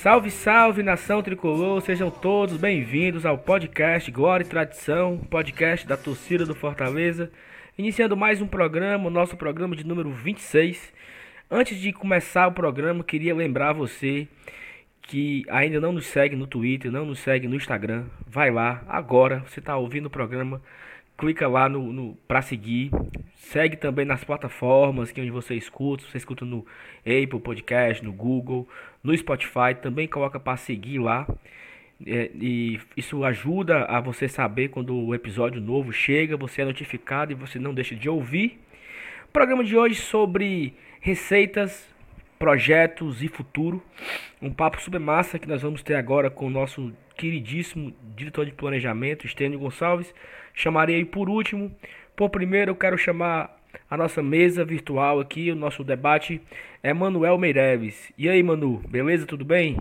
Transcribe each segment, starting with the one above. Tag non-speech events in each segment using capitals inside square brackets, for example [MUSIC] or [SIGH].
Salve, salve nação tricolor, sejam todos bem-vindos ao podcast Glória e Tradição, podcast da torcida do Fortaleza. Iniciando mais um programa, o nosso programa de número 26. Antes de começar o programa, queria lembrar você que ainda não nos segue no Twitter, não nos segue no Instagram, vai lá agora. Você está ouvindo o programa, clica lá no, no para seguir. Segue também nas plataformas que onde você escuta. Você escuta no Apple Podcast, no Google, no Spotify. Também coloca para seguir lá. É, e isso ajuda a você saber quando o episódio novo chega, você é notificado e você não deixa de ouvir. O programa de hoje sobre receitas projetos e futuro. Um papo super massa que nós vamos ter agora com o nosso queridíssimo diretor de planejamento, Estênio Gonçalves. Chamarei por último. Por primeiro, eu quero chamar a nossa mesa virtual aqui, o nosso debate, é Manuel Meireles. E aí, Manu, beleza? Tudo bem?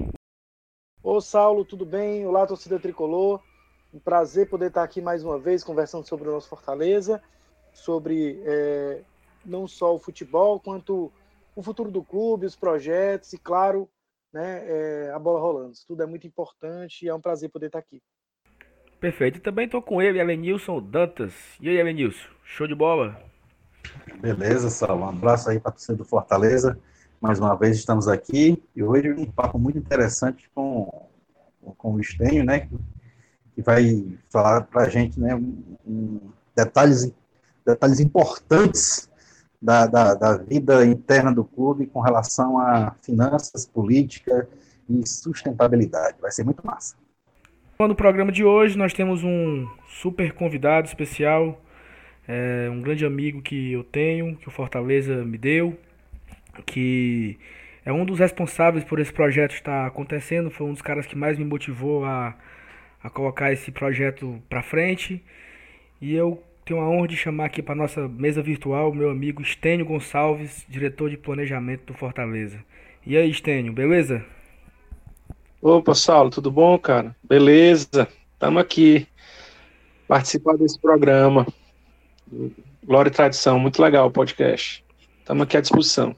Ô, Saulo, tudo bem? Olá, torcida tricolor. Um prazer poder estar aqui mais uma vez conversando sobre o nosso Fortaleza, sobre é, não só o futebol, quanto o futuro do clube, os projetos e, claro, né, é, a bola rolando. Isso tudo é muito importante e é um prazer poder estar aqui. Perfeito. E também estou com ele, Elenilson Dantas. E aí, Elenilson? Show de bola? Beleza, Sal. Um abraço aí para você do Fortaleza. Mais uma vez estamos aqui e hoje um papo muito interessante com, com o Estênio, né? Que vai falar para a gente né, um, detalhes, detalhes importantes da, da, da, vida interna do clube com relação a finanças, política e sustentabilidade. Vai ser muito massa. No programa de hoje nós temos um super convidado especial, é, um grande amigo que eu tenho, que o Fortaleza me deu, que é um dos responsáveis por esse projeto estar acontecendo, foi um dos caras que mais me motivou a, a colocar esse projeto para frente. E eu tenho a honra de chamar aqui para nossa mesa virtual o meu amigo Estênio Gonçalves, diretor de planejamento do Fortaleza. E aí, Estênio, beleza? Opa, Saulo, tudo bom, cara? Beleza, estamos aqui participar desse programa. Glória e Tradição, muito legal o podcast. Estamos aqui à disposição.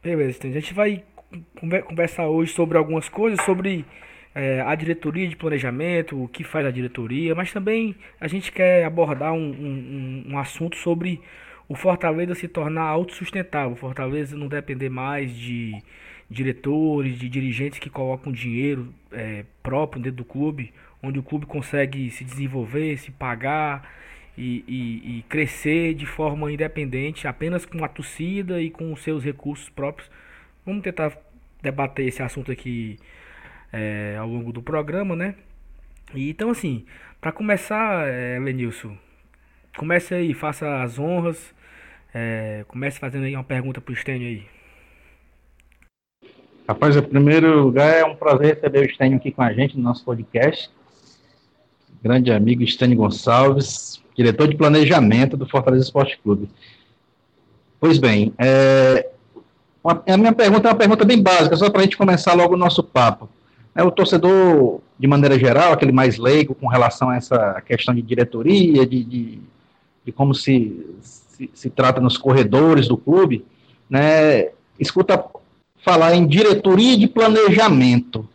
Beleza, Estênio. A gente vai conversar hoje sobre algumas coisas, sobre é, a diretoria de planejamento, o que faz a diretoria, mas também a gente quer abordar um, um, um assunto sobre o Fortaleza se tornar autossustentável, o Fortaleza não depender mais de diretores, de dirigentes que colocam dinheiro é, próprio dentro do clube, onde o clube consegue se desenvolver, se pagar e, e, e crescer de forma independente, apenas com a torcida e com os seus recursos próprios. Vamos tentar debater esse assunto aqui é, ao longo do programa, né? E, então, assim, para começar, é, Lenilson, comece aí, faça as honras, é, comece fazendo aí uma pergunta para o Stênio aí. Rapaz, em primeiro lugar, é um prazer receber o Stênio aqui com a gente no nosso podcast. Grande amigo Stênio Gonçalves, diretor de planejamento do Fortaleza Esporte Clube. Pois bem, é, a minha pergunta é uma pergunta bem básica, só para a gente começar logo o nosso papo. É, o torcedor, de maneira geral, aquele mais leigo com relação a essa questão de diretoria, de, de, de como se, se, se, trata nos corredores do clube, né, escuta falar em diretoria de planejamento.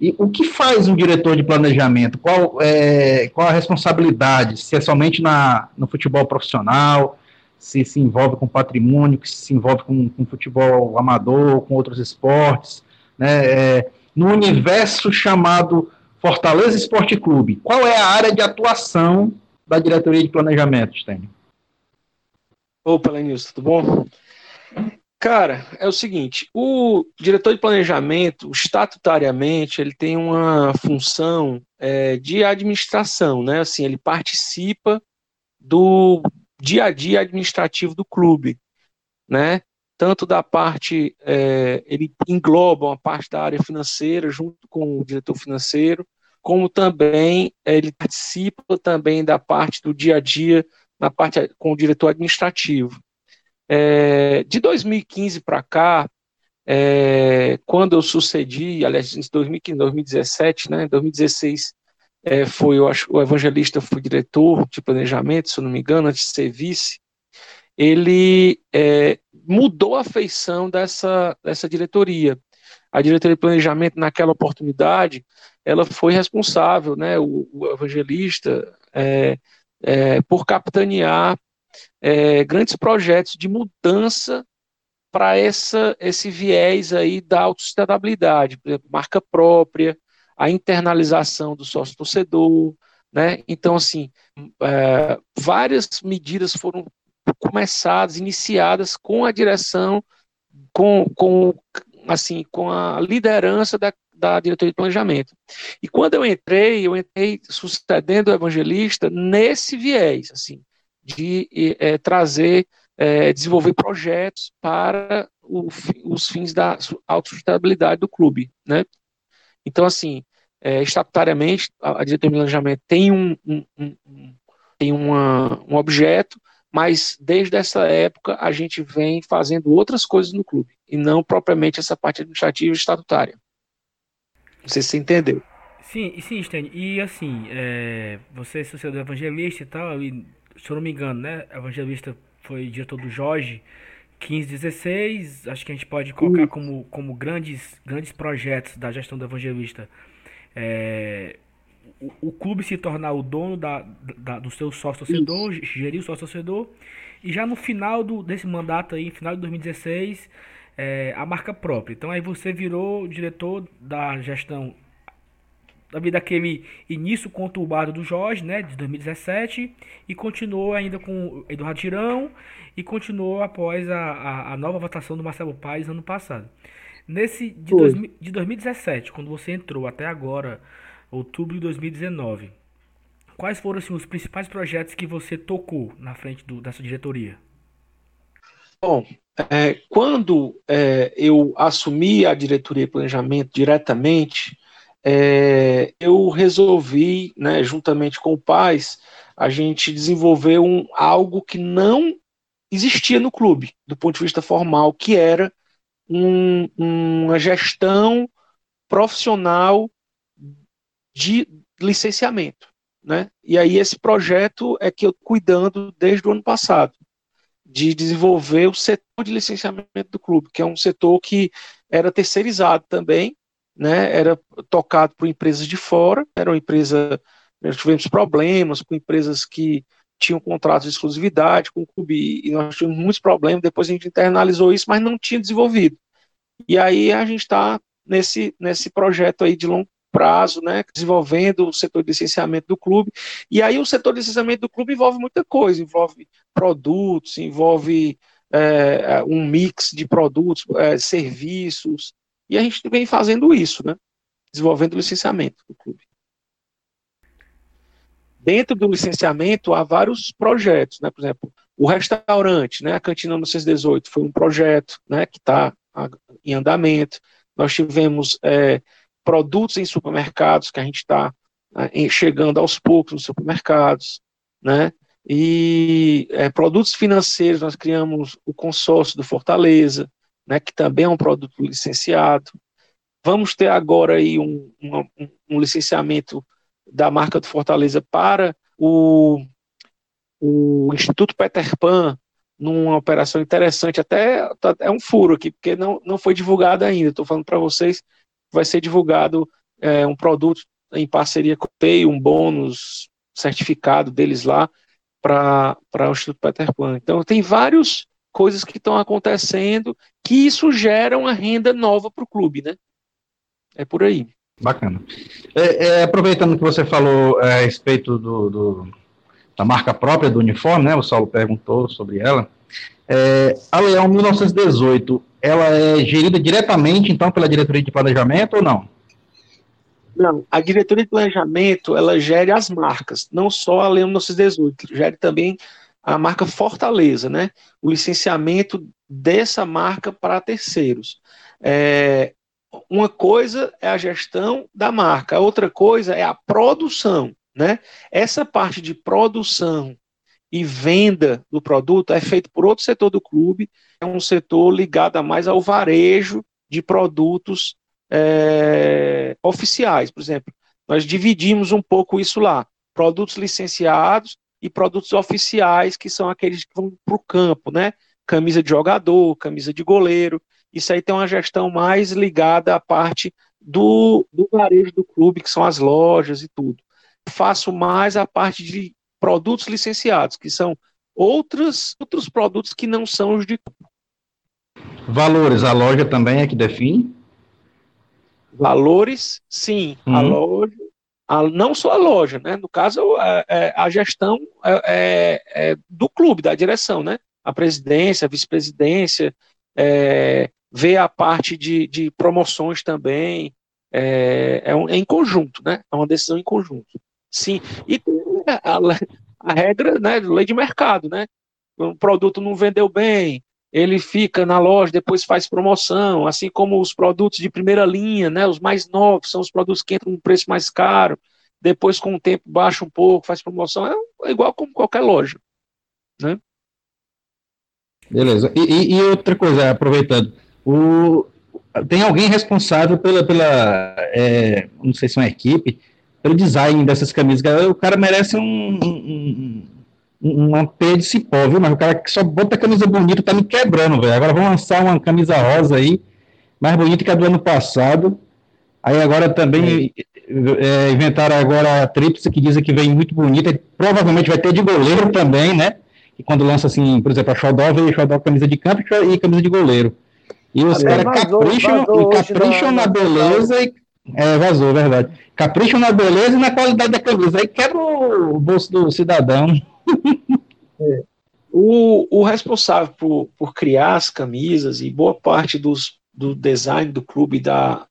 E o que faz um diretor de planejamento? Qual, é, qual a responsabilidade? Se é somente na, no futebol profissional, se se envolve com patrimônio, se se envolve com, com futebol amador, com outros esportes, né? É, no universo chamado Fortaleza Esporte Clube, qual é a área de atuação da diretoria de planejamento, Stênio? Opa, Lenilson, tudo bom? Cara, é o seguinte, o diretor de planejamento, estatutariamente, ele tem uma função é, de administração, né? Assim, ele participa do dia a dia administrativo do clube, né? Tanto da parte, é, ele engloba uma parte da área financeira junto com o diretor financeiro, como também é, ele participa também da parte do dia a dia na parte com o diretor administrativo. É, de 2015 para cá, quando eu sucedi, aliás, em 2015, 2017, né, 2016, é, foi, eu acho, o evangelista foi diretor de planejamento, se eu não me engano, antes de ser vice, ele é, mudou a feição dessa, dessa diretoria. A diretoria de planejamento, naquela oportunidade, ela foi responsável, né, o, o evangelista, é, é, por capitanear é, grandes projetos de mudança para esse viés aí da autossustentabilidade, por exemplo, marca própria, a internalização do sócio torcedor, né? Então, assim, é, várias medidas foram começadas, iniciadas com a direção, com, com assim, com a liderança da, da diretoria de planejamento. E quando eu entrei, eu entrei sucedendo o evangelista nesse viés, assim, de é, trazer, é, desenvolver projetos para o, os fins da autossustentabilidade do clube, né? Então, assim, é, estatutariamente, a, a diretoria de planejamento tem um, um, um, tem uma, um objeto, mas desde essa época a gente vem fazendo outras coisas no clube, e não propriamente essa parte administrativa e estatutária. Não sei se você entendeu. Sim, sim, Stan. E assim, é, você é sucedeu evangelista e tal, e, se eu não me engano, né? Evangelista foi diretor do Jorge 15, 16. Acho que a gente pode colocar como, como grandes, grandes projetos da gestão do evangelista é, o, o, clube se tornar o dono da, da do seu sócio-torcedor, gerir o sócio-torcedor, e já no final do, desse mandato aí, final de 2016, é, a marca própria. Então aí você virou diretor da gestão daquele início conturbado do Jorge, né, de 2017, e continuou ainda com Eduardo Tirão, e continuou após a, a, a nova votação do Marcelo Paes ano passado. Nesse de, dois, de 2017, quando você entrou até agora, outubro de 2019, quais foram assim, os principais projetos que você tocou na frente do, dessa diretoria? Bom, é, quando é, eu assumi a diretoria de planejamento diretamente, é, eu resolvi, né, juntamente com o Paz, a gente desenvolver um, algo que não existia no clube, do ponto de vista formal, que era um, uma gestão profissional de licenciamento. Né? E aí esse projeto é que eu cuidando desde o ano passado, de desenvolver o setor de licenciamento do clube, que é um setor que era terceirizado também, né? era tocado por empresas de fora, era uma empresa, nós tivemos problemas com empresas que tinham contratos de exclusividade com o clube e nós tivemos muitos problemas. Depois a gente internalizou isso, mas não tinha desenvolvido. E aí a gente está nesse, nesse projeto aí de longo prazo, né, desenvolvendo o setor de licenciamento do clube. E aí o setor de licenciamento do clube envolve muita coisa, envolve produtos, envolve é, um mix de produtos, é, serviços. E a gente vem fazendo isso, né, desenvolvendo o licenciamento do clube. Dentro do licenciamento há vários projetos, né? Por exemplo, o restaurante, né? A Cantina 1918 foi um projeto, né? Que está em andamento. Nós tivemos é, produtos em supermercados que a gente está é, chegando aos poucos nos supermercados, né? E é, produtos financeiros, nós criamos o consórcio do Fortaleza, né? Que também é um produto licenciado. Vamos ter agora aí um, um, um licenciamento da marca do Fortaleza para o, o Instituto Peter Pan, numa operação interessante, até tá, é um furo aqui, porque não, não foi divulgado ainda. Estou falando para vocês, vai ser divulgado é, um produto em parceria com o PEI, um bônus certificado deles lá para o Instituto Peter Pan. Então, tem várias coisas que estão acontecendo que isso gera uma renda nova para o clube, né? É por aí. Bacana. É, é, aproveitando que você falou é, a respeito do, do, da marca própria do uniforme, né? O Saulo perguntou sobre ela. É, a Leão 1918, ela é gerida diretamente, então, pela diretoria de planejamento ou não? Não, a diretoria de planejamento, ela gere as marcas, não só a Leão 1918, gere também a marca Fortaleza, né? O licenciamento dessa marca para terceiros. É, uma coisa é a gestão da marca, a outra coisa é a produção, né? Essa parte de produção e venda do produto é feito por outro setor do clube, é um setor ligado mais ao varejo de produtos é, oficiais, por exemplo. Nós dividimos um pouco isso lá, produtos licenciados e produtos oficiais, que são aqueles que vão para o campo, né? Camisa de jogador, camisa de goleiro. Isso aí tem uma gestão mais ligada à parte do, do varejo do clube, que são as lojas e tudo. Faço mais a parte de produtos licenciados, que são outros, outros produtos que não são os de. Valores, a loja também é que define? Valores, sim. Uhum. A loja, a, não só a loja, né? No caso, é, é, a gestão é, é, é do clube, da direção, né? A presidência, a vice-presidência, é, vê a parte de, de promoções também, é, é, um, é, em conjunto, né? É uma decisão em conjunto. Sim, e [LAUGHS] a, a regra, né, lei de mercado, né? Um produto não vendeu bem, ele fica na loja, depois faz promoção, assim como os produtos de primeira linha, né? Os mais novos são os produtos que entram um preço mais caro, depois com o tempo baixa um pouco, faz promoção, é igual como qualquer loja, né? Beleza. E, e, outra coisa, aproveitando, o, tem alguém responsável pela, pela é, não sei se é uma equipe, pelo design dessas camisas. O cara merece um, um, um, uma P de cipó, viu? Mas o cara que só bota camisa bonita tá me quebrando, velho. Agora vão lançar uma camisa rosa aí, mais bonita que a do ano passado. Aí agora também é, inventaram agora a tríplice que dizem que vem muito bonita. Provavelmente vai ter de goleiro também, né? E quando lança assim, por exemplo, a Xodó veio Xodó camisa de campo e camisa de goleiro. E os caras capricham, capricham na, na beleza e. É, vazou, verdade. Capricham na beleza e na qualidade da camisa. Aí quebra o bolso do cidadão. É. O, o responsável por, por criar as camisas e boa parte dos, do design do clube, da,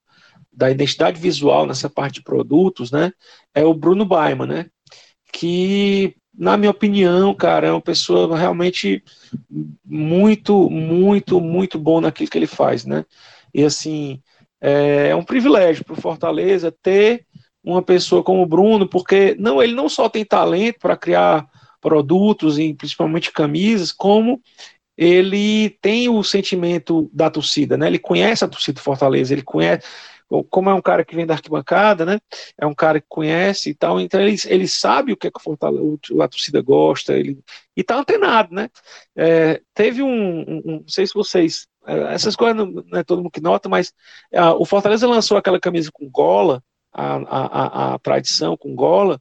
da identidade visual nessa parte de produtos, né, é o Bruno Baiman, né, que na minha opinião, cara, é uma pessoa realmente muito, muito, muito bom naquilo que ele faz, né? E assim, é, é um privilégio para o Fortaleza ter uma pessoa como o Bruno, porque não, ele não só tem talento para criar produtos e principalmente camisas, como ele tem o sentimento da torcida, né? Ele conhece a torcida do Fortaleza, ele conhece, como é um cara que vem da arquibancada, né? É um cara que conhece e tal, então ele, ele sabe o que, é que o a torcida gosta, ele e tá antenado, né? É, teve um, um, não sei se vocês, essas coisas não, não, é todo mundo que nota, mas a, o Fortaleza lançou aquela camisa com gola, a, a, a, tradição com gola,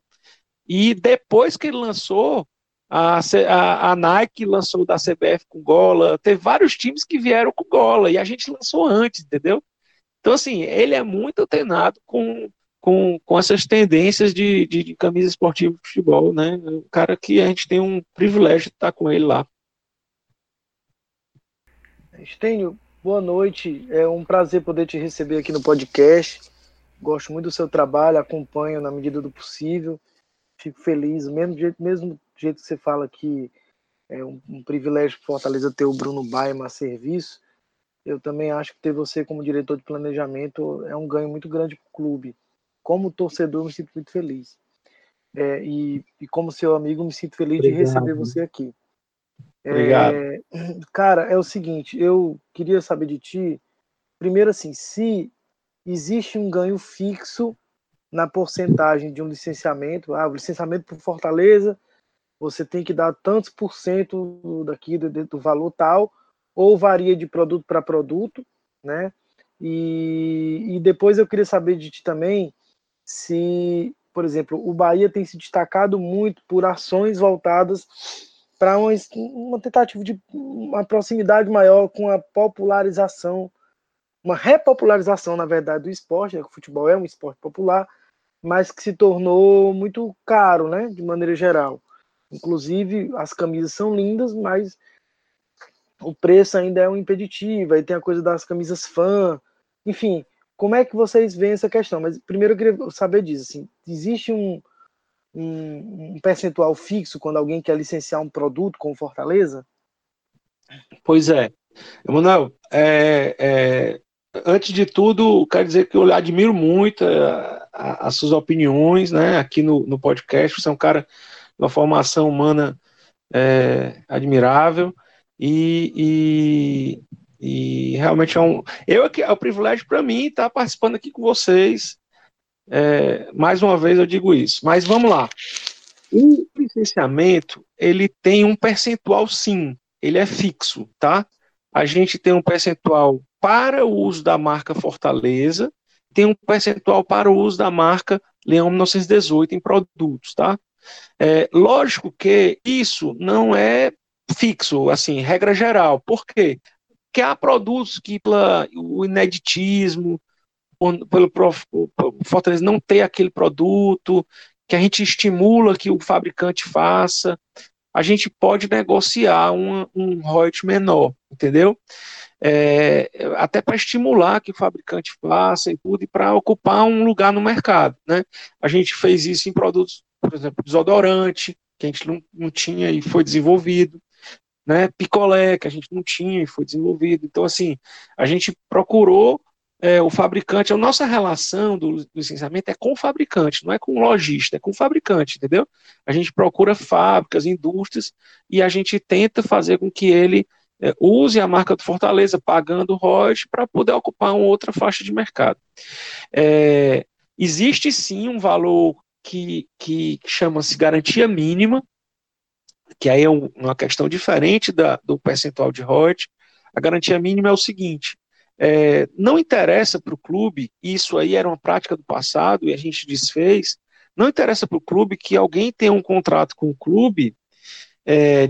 e depois que ele lançou, a, a, a, Nike lançou da CBF com gola, teve vários times que vieram com gola, e a gente lançou antes, entendeu? Então, assim, ele é muito antenado com, com, com essas tendências de, de, de camisa esportiva de futebol, né? Um cara que a gente tem um privilégio de estar com ele lá. Estênio, boa noite. É um prazer poder te receber aqui no podcast. Gosto muito do seu trabalho, acompanho na medida do possível. Fico feliz, mesmo jeito, mesmo jeito que você fala que é um, um privilégio para Fortaleza ter o Bruno Baima a serviço eu também acho que ter você como diretor de planejamento é um ganho muito grande para o clube. Como torcedor, me sinto muito feliz. É, e, e, como seu amigo, me sinto feliz Obrigado. de receber você aqui. Obrigado. É, cara, é o seguinte, eu queria saber de ti, primeiro assim, se existe um ganho fixo na porcentagem de um licenciamento, ah, o licenciamento por Fortaleza, você tem que dar tantos por cento daqui do, do valor tal, ou varia de produto para produto, né? E, e depois eu queria saber de ti também se, por exemplo, o Bahia tem se destacado muito por ações voltadas para uma, uma tentativa de uma proximidade maior com a popularização, uma repopularização, na verdade, do esporte. Né? O futebol é um esporte popular, mas que se tornou muito caro, né? De maneira geral. Inclusive, as camisas são lindas, mas o preço ainda é um impeditivo, aí tem a coisa das camisas fã, enfim, como é que vocês veem essa questão? Mas primeiro eu queria saber disso, assim, existe um, um, um percentual fixo quando alguém quer licenciar um produto com Fortaleza? Pois é. Emanuel, é, é, antes de tudo, quero dizer que eu admiro muito é, as suas opiniões, né, aqui no, no podcast, você é um cara de uma formação humana é, admirável, e, e, e realmente é um. Eu é um privilégio para mim estar participando aqui com vocês. É, mais uma vez eu digo isso. Mas vamos lá. O licenciamento, ele tem um percentual sim, ele é fixo, tá? A gente tem um percentual para o uso da marca Fortaleza, tem um percentual para o uso da marca Leão 1918 em produtos, tá? É, lógico que isso não é fixo, assim, regra geral. Por quê? Porque há produtos que, o ineditismo, pelo, pelo Fortaleza não ter aquele produto, que a gente estimula que o fabricante faça, a gente pode negociar um, um royalty menor, entendeu? É, até para estimular que o fabricante faça e tudo, e para ocupar um lugar no mercado, né? A gente fez isso em produtos, por exemplo, desodorante, que a gente não, não tinha e foi desenvolvido, né? Picolé, que a gente não tinha e foi desenvolvido. Então, assim, a gente procurou é, o fabricante, a nossa relação do licenciamento é com o fabricante, não é com o lojista, é com o fabricante, entendeu? A gente procura fábricas, indústrias, e a gente tenta fazer com que ele é, use a marca do Fortaleza, pagando royalties, para poder ocupar uma outra faixa de mercado. É, existe sim um valor que, que chama-se garantia mínima, que aí é um, uma questão diferente da, do percentual de royalties. A garantia mínima é o seguinte: é, não interessa para o clube, isso aí era uma prática do passado e a gente desfez, não interessa para o clube que alguém tenha um contrato com o clube é,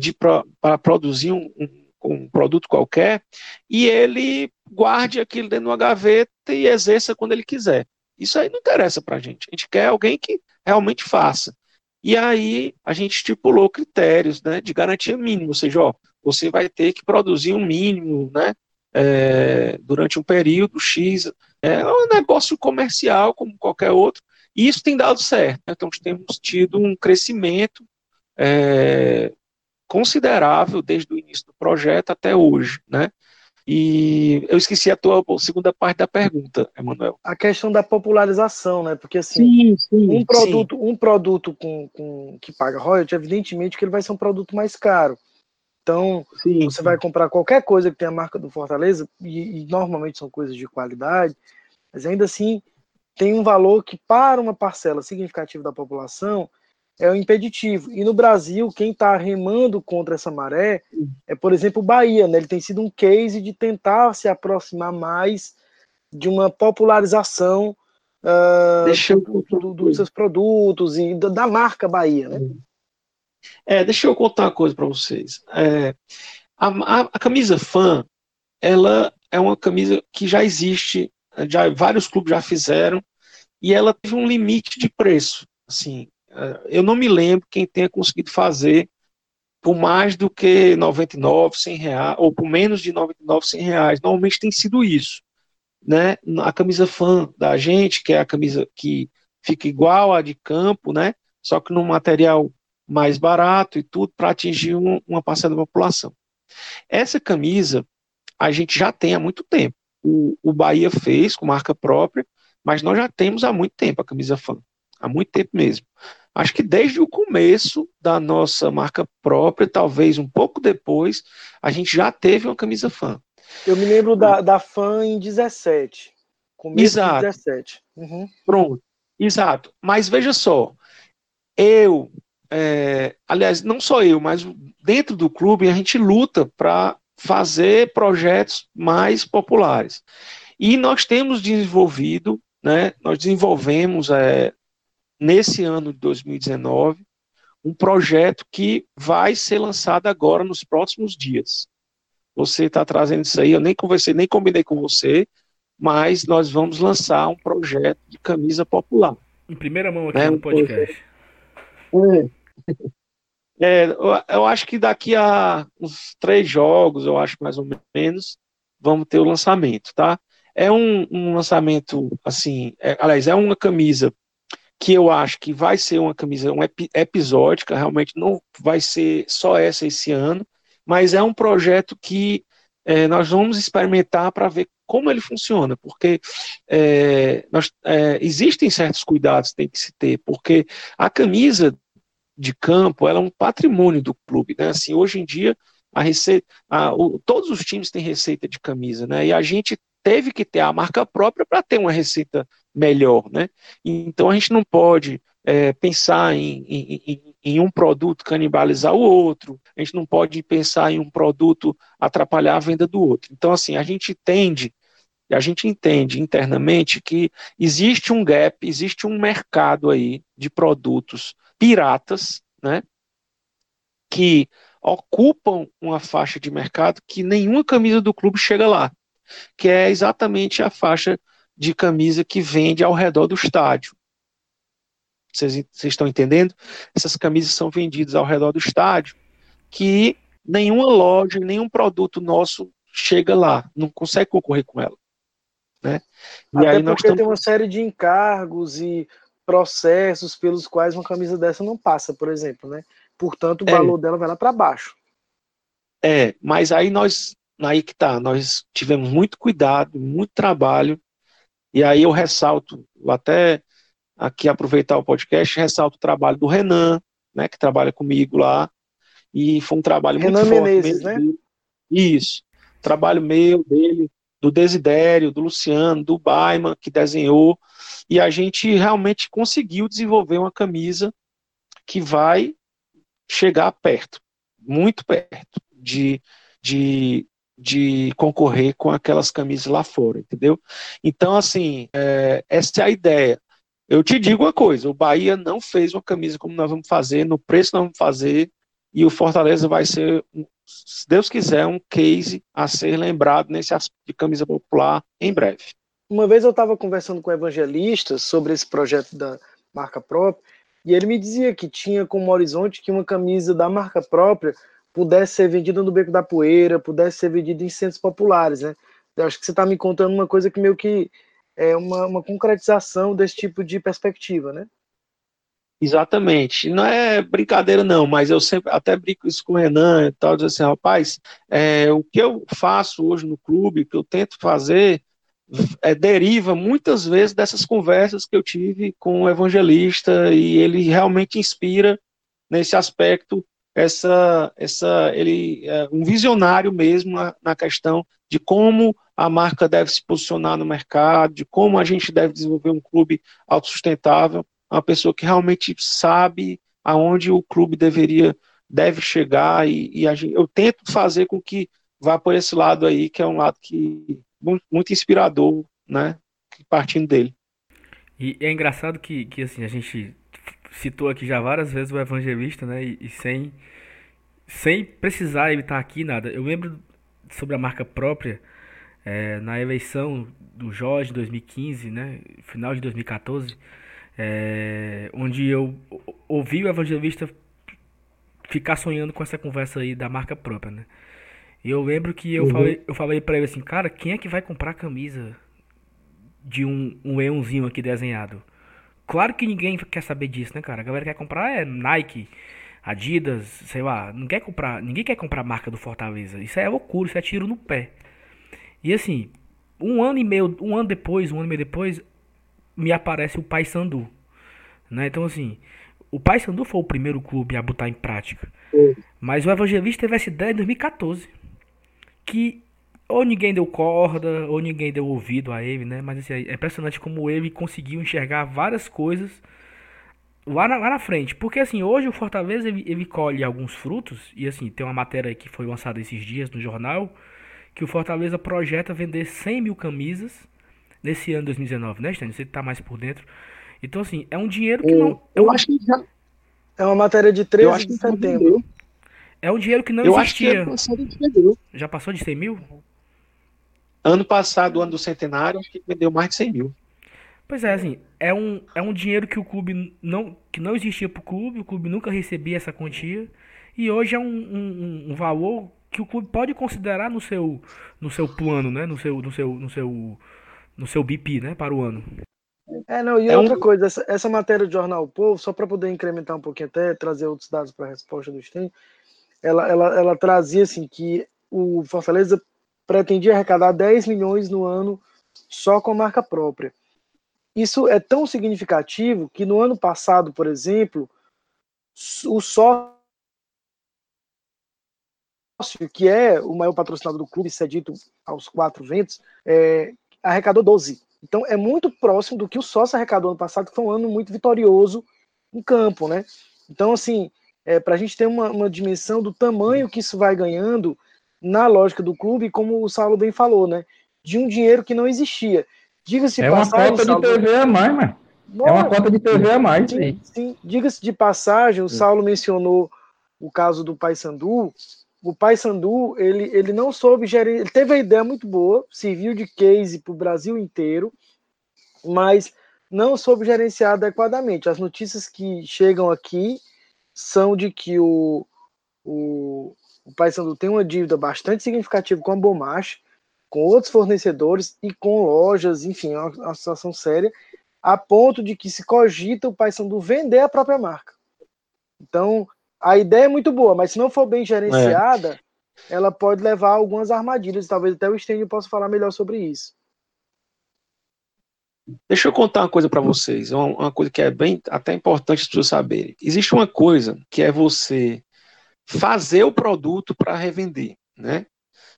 para produzir um, um, um, produto qualquer e ele guarde aquilo dentro de uma gaveta e exerça quando ele quiser. Isso aí não interessa para a gente. A gente quer alguém que realmente faça. E aí a gente estipulou critérios né, de garantia mínima, ou seja, ó, você vai ter que produzir um mínimo, né, é, durante um período X. É um negócio comercial, como qualquer outro, e isso tem dado certo. Né? Então, temos tido um crescimento é, considerável desde o início do projeto até hoje, né? E eu esqueci a tua segunda parte da pergunta, Emanuel. A questão da popularização, né? Porque assim, sim, sim, um produto, sim. um produto com, com, que paga royalty, evidentemente que ele vai ser um produto mais caro. Então, sim, você sim. vai comprar qualquer coisa que tenha a marca do Fortaleza, e, e, normalmente são coisas de qualidade, mas ainda assim tem um valor que, para uma parcela significativa da população, é o impeditivo. E no Brasil, quem está remando contra essa maré é, por exemplo, o Bahia. Né? Ele tem sido um case de tentar se aproximar mais de uma popularização uh, do, do, dos seus produtos e da, da marca Bahia. Né? É, deixa eu contar uma coisa para vocês. É, a, a, a, camisa fã, ela é uma camisa que já existe, já vários clubes já fizeram, e ela teve um limite de preço. Assim, é, eu não me lembro quem tenha conseguido fazer por mais do que 99, 100 reais, ou por menos de 99, 100 reais. Normalmente tem sido isso. Né? A camisa fã da gente, que é a camisa que fica igual à de campo, né? Só que no material mais barato e tudo para atingir um, uma parcela da população. Essa camisa a gente já tem há muito tempo. O, o Bahia fez com marca própria, mas nós já temos há muito tempo a camisa fã, há muito tempo mesmo. Acho que desde o começo da nossa marca própria, talvez um pouco depois, a gente já teve uma camisa fã. Eu me lembro da, da fã em 17. Começo Exato. de 17. Uhum. Pronto. Exato. Mas veja só, eu é, aliás, não só eu, mas dentro do clube a gente luta para fazer projetos mais populares. E nós temos desenvolvido, né, nós desenvolvemos é, nesse ano de 2019 um projeto que vai ser lançado agora nos próximos dias. Você está trazendo isso aí, eu nem conversei, nem combinei com você, mas nós vamos lançar um projeto de camisa popular. Em primeira mão aqui né, no podcast. É, eu, eu, acho que daqui a uns três jogos, eu acho mais ou menos, vamos ter o lançamento, tá? É um, um lançamento, assim, é, aliás, é uma camisa que eu acho que vai ser uma camisa um ep, episódica, realmente não vai ser só essa esse ano, mas é um projeto que é, nós vamos experimentar para ver como ele funciona, porque é, nós, é, existem certos cuidados que tem que se ter, porque a camisa de campo ela é um patrimônio do clube, né? Assim, hoje em dia a receita, a, o, todos os times têm receita de camisa, né? E a gente teve que ter a marca própria para ter uma receita melhor, né? Então a gente não pode é, pensar em, em, em, um produto canibalizar o outro, a gente não pode pensar em um produto atrapalhar a venda do outro. Então, assim, a gente tende, a gente entende internamente que existe um gap, existe um mercado aí de produtos piratas, né, que ocupam uma faixa de mercado que nenhuma camisa do clube chega lá, que é exatamente a faixa de camisa que vende ao redor do estádio. Vocês, estão entendendo? Essas camisas são vendidas ao redor do estádio, que nenhuma loja, nenhum produto nosso chega lá, não consegue concorrer com ela. Né? E Até aí porque estamos... tem uma série de encargos e processos pelos quais uma camisa dessa não passa, por exemplo, né? Portanto, o é. valor dela vai lá para baixo. É, mas aí nós, aí que tá, nós tivemos muito cuidado, muito trabalho, e aí eu ressalto, até aqui aproveitar o podcast, ressalto o trabalho do Renan, né, que trabalha comigo lá, e foi um trabalho Renan muito Menezes, forte. Né? Isso, trabalho meu, dele, do Desidério, do Luciano, do Baiman, que desenhou, e a gente realmente conseguiu desenvolver uma camisa que vai chegar perto, muito perto, de, de, de concorrer com aquelas camisas lá fora, entendeu? Então, assim, é, essa é a ideia. Eu te digo uma coisa: o Bahia não fez uma camisa como nós vamos fazer, no preço nós vamos fazer, e o Fortaleza vai ser, se Deus quiser, um case a ser lembrado nesse aspecto de camisa popular em breve. Uma vez eu estava conversando com o evangelista sobre esse projeto da marca própria, e ele me dizia que tinha como horizonte que uma camisa da marca própria pudesse ser vendida no Beco da Poeira, pudesse ser vendida em centros populares, né? Eu acho que você está me contando uma coisa que meio que é uma, uma concretização desse tipo de perspectiva, né? Exatamente. Não é brincadeira, não, mas eu sempre até brinco isso com o Renan e tal, diz assim, rapaz, é, o que eu faço hoje no clube, o que eu tento fazer, é, deriva muitas vezes dessas conversas que eu tive com o evangelista e ele realmente inspira nesse aspecto essa essa ele é um visionário mesmo na, na, questão de como a marca deve se posicionar no mercado, de como a gente deve desenvolver um clube autossustentável, uma pessoa que realmente sabe aonde o clube deveria deve chegar e, e gente, eu tento fazer com que vá por esse lado aí que é um lado que muito, muito inspirador, né, partindo dele. E é engraçado que, que assim a gente citou aqui já várias vezes o evangelista, né? E, e, sem, sem precisar ele estar aqui, nada. Eu lembro sobre a marca própria, é, na eleição do Jorge em 2015, né? Final de 2014, é, onde eu ouvi o evangelista ficar sonhando com essa conversa aí da marca própria, né? E eu lembro que eu uhum. falei, eu falei pra ele assim, cara, quem é que vai comprar camisa de um, um leãozinho aqui desenhado? Claro que ninguém quer saber disso, né, cara? A galera quer comprar é Nike, Adidas, sei lá, não quer comprar, ninguém quer comprar a marca do Fortaleza. Isso é loucura, isso é tiro no pé. E assim, um ano e meio, um ano depois, um ano e meio depois, me aparece o Pai Sandu, né? Então assim, o Pai Sandu foi o primeiro clube a botar em prática. Mas o Evangelista teve essa ideia em 2014, que ou ninguém deu corda, ou ninguém deu ouvido a ele, né? Mas assim, é impressionante como ele conseguiu enxergar várias coisas lá na, lá na frente. Porque assim, hoje o Fortaleza ele, ele colhe alguns frutos, e assim, tem uma matéria que foi lançada esses dias no jornal, que o Fortaleza projeta vender 100 mil camisas nesse ano 2019, né, Stênio? Você tá mais por dentro. Então, assim, é um dinheiro que não. É eu, acho que já. É uma matéria de 13 de setembro. É um dinheiro que não eu existia. Acho que já passou de 100 mil? Ano passado, ano do centenário, acho que vendeu mais de 100 mil. Pois é, assim, é um, é um dinheiro que o clube não, que não existia para o clube, o clube nunca recebia essa quantia, e hoje é um, um, um, valor que o clube pode considerar no seu, no seu plano, né? No seu, no seu, no seu, no seu BIP, né? Para o ano. É, não, e é outra um... coisa, essa, essa, matéria do Jornal o Povo, só para poder incrementar um pouquinho até, trazer outros dados para a resposta do Sten, ela, ela, ela trazia assim que o Fortaleza pretendia arrecadar 10 milhões no ano só com marca própria. Isso é tão significativo que no ano passado, por exemplo, o sócio, que é o maior patrocinador do clube, cedido aos quatro ventos, é, arrecadou 12. Então é muito próximo do que o sócio arrecadou ano passado, que foi um ano muito vitorioso em campo, né? Então, assim, é, para a gente ter uma, uma dimensão do tamanho que isso vai ganhando na lógica do clube, como o Saulo bem falou, né? De um dinheiro que não existia. Diga-se é uma cota Saulo... de TV a mais, mano. é uma cota de TV a mais. Sim, sim. Diga-se de passagem, o Saulo mencionou o caso do Paysandu. O Paysandu, ele, ele não soube gerir, ele teve a ideia muito boa, serviu de case para o Brasil inteiro, mas não soube gerenciar adequadamente. As notícias que chegam aqui são de que o, o, o Paysandu tem uma dívida bastante significativa com a Bomache, com outros fornecedores e com lojas, enfim, é uma, uma situação séria, a ponto de que se cogita o Paysandu vender a própria marca. Então, a ideia é muito boa, mas se não for bem gerenciada, é. ela pode levar a algumas armadilhas. Talvez até o Stênio possa falar melhor sobre isso. Deixa eu contar uma coisa para vocês, uma, uma, coisa que é bem até importante as pessoas saberem. Existe uma coisa que é você fazer o produto para revender, né?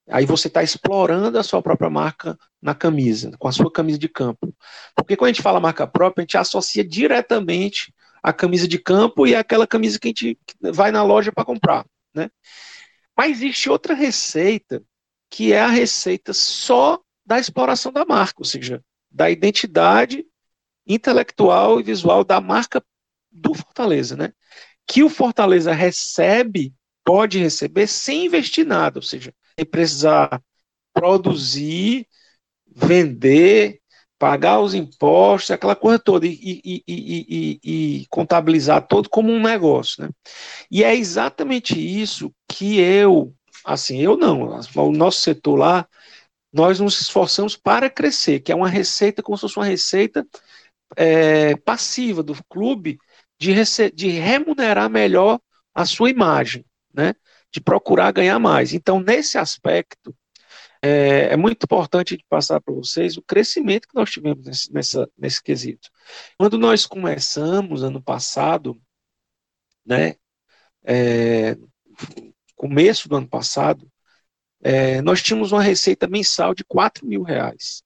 Aí você está explorando a sua própria marca na camisa, com a sua camisa de campo. Porque quando a gente fala marca própria, a gente associa diretamente a camisa de campo e aquela camisa que a gente vai na loja para comprar, né? Mas existe outra receita, que é a receita só da exploração da marca, ou seja, da identidade intelectual e visual da marca do Fortaleza, né? Que o Fortaleza recebe, pode receber sem investir nada, ou seja, sem precisar produzir, vender, pagar os impostos, aquela coisa toda, e, e, e, e, contabilizar todo como um negócio. Né? E é exatamente isso que eu, assim, eu não, o nosso setor lá, nós nos esforçamos para crescer, que é uma receita, como se fosse uma receita é, passiva do clube de, de remunerar melhor a sua imagem, né? de procurar ganhar mais. Então, nesse aspecto, é, é muito importante passar para vocês o crescimento que nós tivemos nesse, nessa, nesse quesito. Quando nós começamos ano passado, né, é, começo do ano passado, é, nós tínhamos uma receita mensal de 4 mil reais.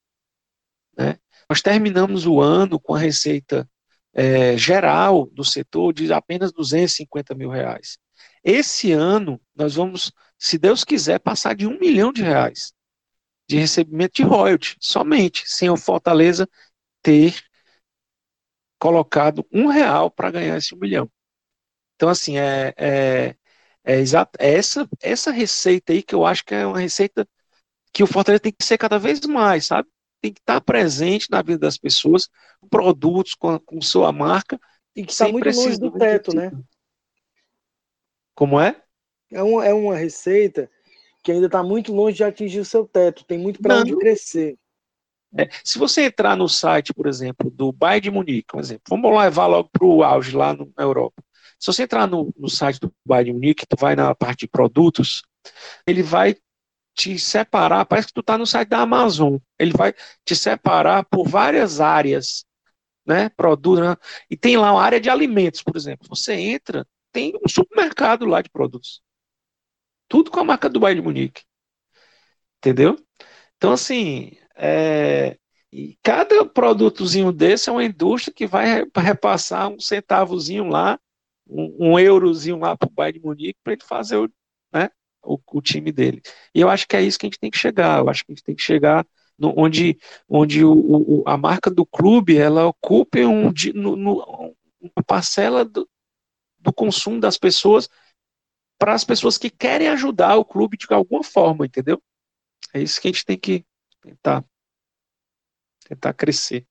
Né? Nós terminamos o ano com a receita é, geral do setor de apenas 250 mil reais. Esse ano, nós vamos, se Deus quiser, passar de um milhão de reais de recebimento de royalty, somente, sem o Fortaleza ter colocado um real para ganhar esse um milhão. Então, assim, é, é, é, exato, é essa, essa receita aí que eu acho que é uma receita que o Fortaleza tem que ser cada vez mais, sabe? Tem que estar presente na vida das pessoas, produtos com, com sua marca. E que está muito longe do teto, né? Como é? É uma, é uma receita que ainda está muito longe de atingir o seu teto, tem muito para onde crescer. É, se você entrar no site, por exemplo, do Bayern de Munique, um exemplo, vamos levar logo para o auge lá no, na Europa. Se você entrar no, no site do Bayern de Munique, tu vai na parte de produtos, ele vai te separar, parece que tu está no site da Amazon, ele vai te separar por várias áreas, né, produtos, né? e tem lá uma área de alimentos, por exemplo. Você entra, tem um supermercado lá de produtos. Tudo com a marca do Bayern de Munique. Entendeu? Então, assim, é, e cada produtozinho desse é uma indústria que vai repassar um centavozinho lá, um, um eurozinho lá para o Bayern de Munique para ele fazer o, né, o, o, time dele. E eu acho que é isso que a gente tem que chegar. Eu acho que a gente tem que chegar no, onde, onde o, o, a marca do clube ela ocupe um, no, no, uma parcela do, do consumo das pessoas para as pessoas que querem ajudar o clube de alguma forma, entendeu? É isso que a gente tem que tentar, tentar crescer.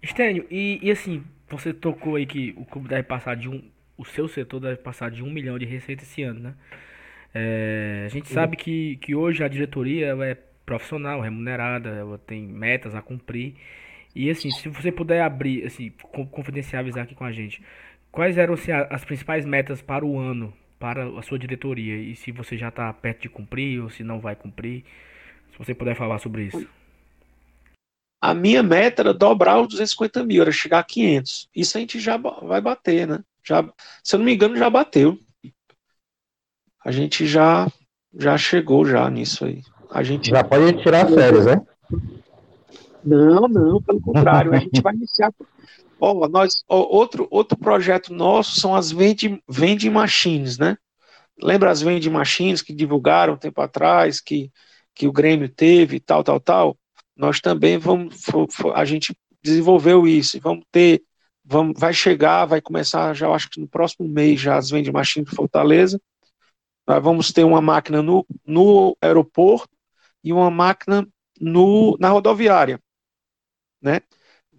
Estênio, e, e assim, você tocou aí que o clube deve passar de um. O seu setor deve passar de um milhão de receita esse ano, né? É, a gente Sim. sabe que, que hoje a diretoria é profissional, remunerada, ela tem metas a cumprir. E assim, se você puder abrir, assim, confidencializar aqui com a gente, quais eram assim, as principais metas para o ano para a sua diretoria e se você já está perto de cumprir ou se não vai cumprir. Se você puder falar sobre isso. A minha meta era dobrar os 250 mil, era chegar a 500. Isso a gente já vai bater, né? Já, se eu não me engano, já bateu. A gente já já chegou já nisso aí. A gente já pode tirar férias, né? Não, não, pelo contrário, a gente vai iniciar. Ó, nós, outro, outro projeto nosso são as vending, vending machines, né? Lembra as vending machines que divulgaram um tempo atrás, que, que o Grêmio teve, tal, tal, tal? Nós também vamos, a gente desenvolveu isso, e vamos ter, vamos, vai chegar, vai começar já, acho que no próximo mês, já as vending machines de Fortaleza. Nós vamos ter uma máquina no, no aeroporto e uma máquina no, na rodoviária, né?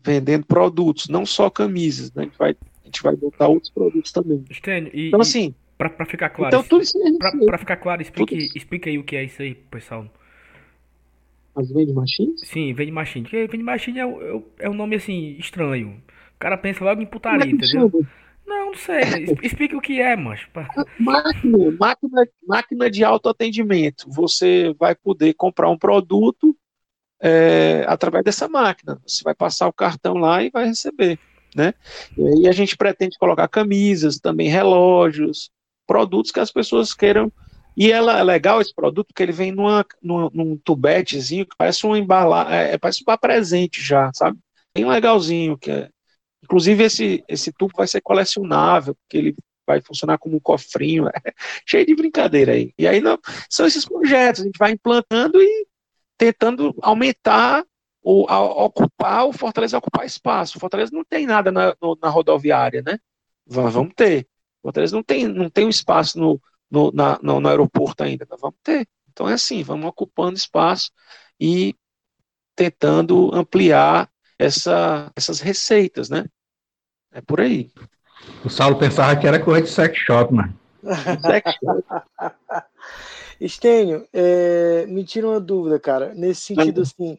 Vendendo produtos, não só camisas, né? A gente vai, a gente vai botar outros produtos também. Estênio, e, então, assim, para ficar claro, então, tudo isso para ficar claro, explique, explique aí o que é isso aí, pessoal. As vende machines? Sim, vende machine. Porque vende machine é, é, é um nome assim estranho. O cara pensa logo em putaria, é entendeu? Chama? Não, não sei. Explique o que é, mas. Máquina, máquina, máquina de autoatendimento. Você vai poder comprar um produto é, através dessa máquina. Você vai passar o cartão lá e vai receber. Né? E a gente pretende colocar camisas, também relógios, produtos que as pessoas queiram. E ela é legal esse produto porque ele vem numa, numa, num tubetezinho que parece um embalar, é, parece um presente já, sabe? Bem legalzinho, que é, inclusive esse, esse tubo vai ser colecionável, porque ele vai funcionar como um cofrinho, [LAUGHS] é, cheio de brincadeira aí. E aí não, são esses projetos, a gente vai implantando e tentando aumentar o, a, ocupar o Fortaleza ocupar espaço. O Fortaleza não tem nada na, no, na rodoviária, né? Vamos ter. O Fortaleza não tem, não tem um espaço no, no, na, no, no aeroporto ainda. Nós vamos ter. Então é assim, vamos ocupando espaço e tentando ampliar essa, essas receitas, né? É por aí. O Saulo pensava que era coisa de sex shop, mano. sex shop. [LAUGHS] Estênio, é, me tira uma dúvida, cara, nesse sentido assim,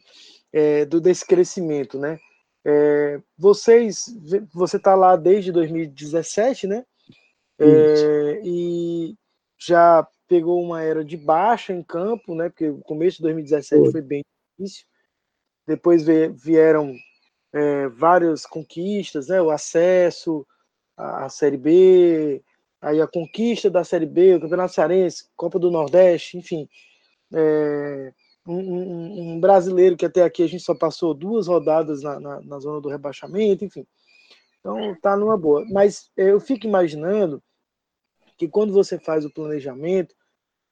é, do desse crescimento, né? É, vocês, você está lá desde 2017, né? É, e já pegou uma era de baixa em campo, né? Porque o começo de 2017 foi, foi bem difícil. Depois vieram é, várias conquistas, né? O acesso à Série B, aí a conquista da Série B, o Campeonato Cearense, Copa do Nordeste, enfim. É, um, um, um, brasileiro que até aqui a gente só passou duas rodadas na, na, na, zona do rebaixamento, enfim. Então tá numa boa. Mas eu fico imaginando que quando você faz o planejamento,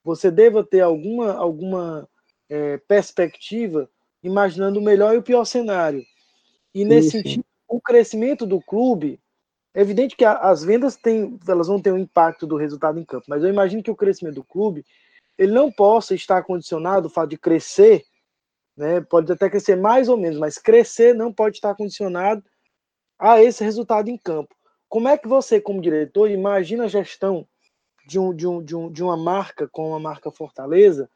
você deva ter alguma, alguma é, perspectiva imaginando o melhor e o pior cenário. E nesse sim. sentido, o crescimento do clube é evidente que as vendas têm, elas vão ter um impacto do resultado em campo, mas eu imagino que o crescimento do clube ele não possa estar condicionado o fato de crescer, né? Pode até crescer mais ou menos, mas crescer não pode estar condicionado a esse resultado em campo. Como é que você, como diretor, imagina a gestão de, um, de, um, de, um, de uma marca como a marca Fortaleza,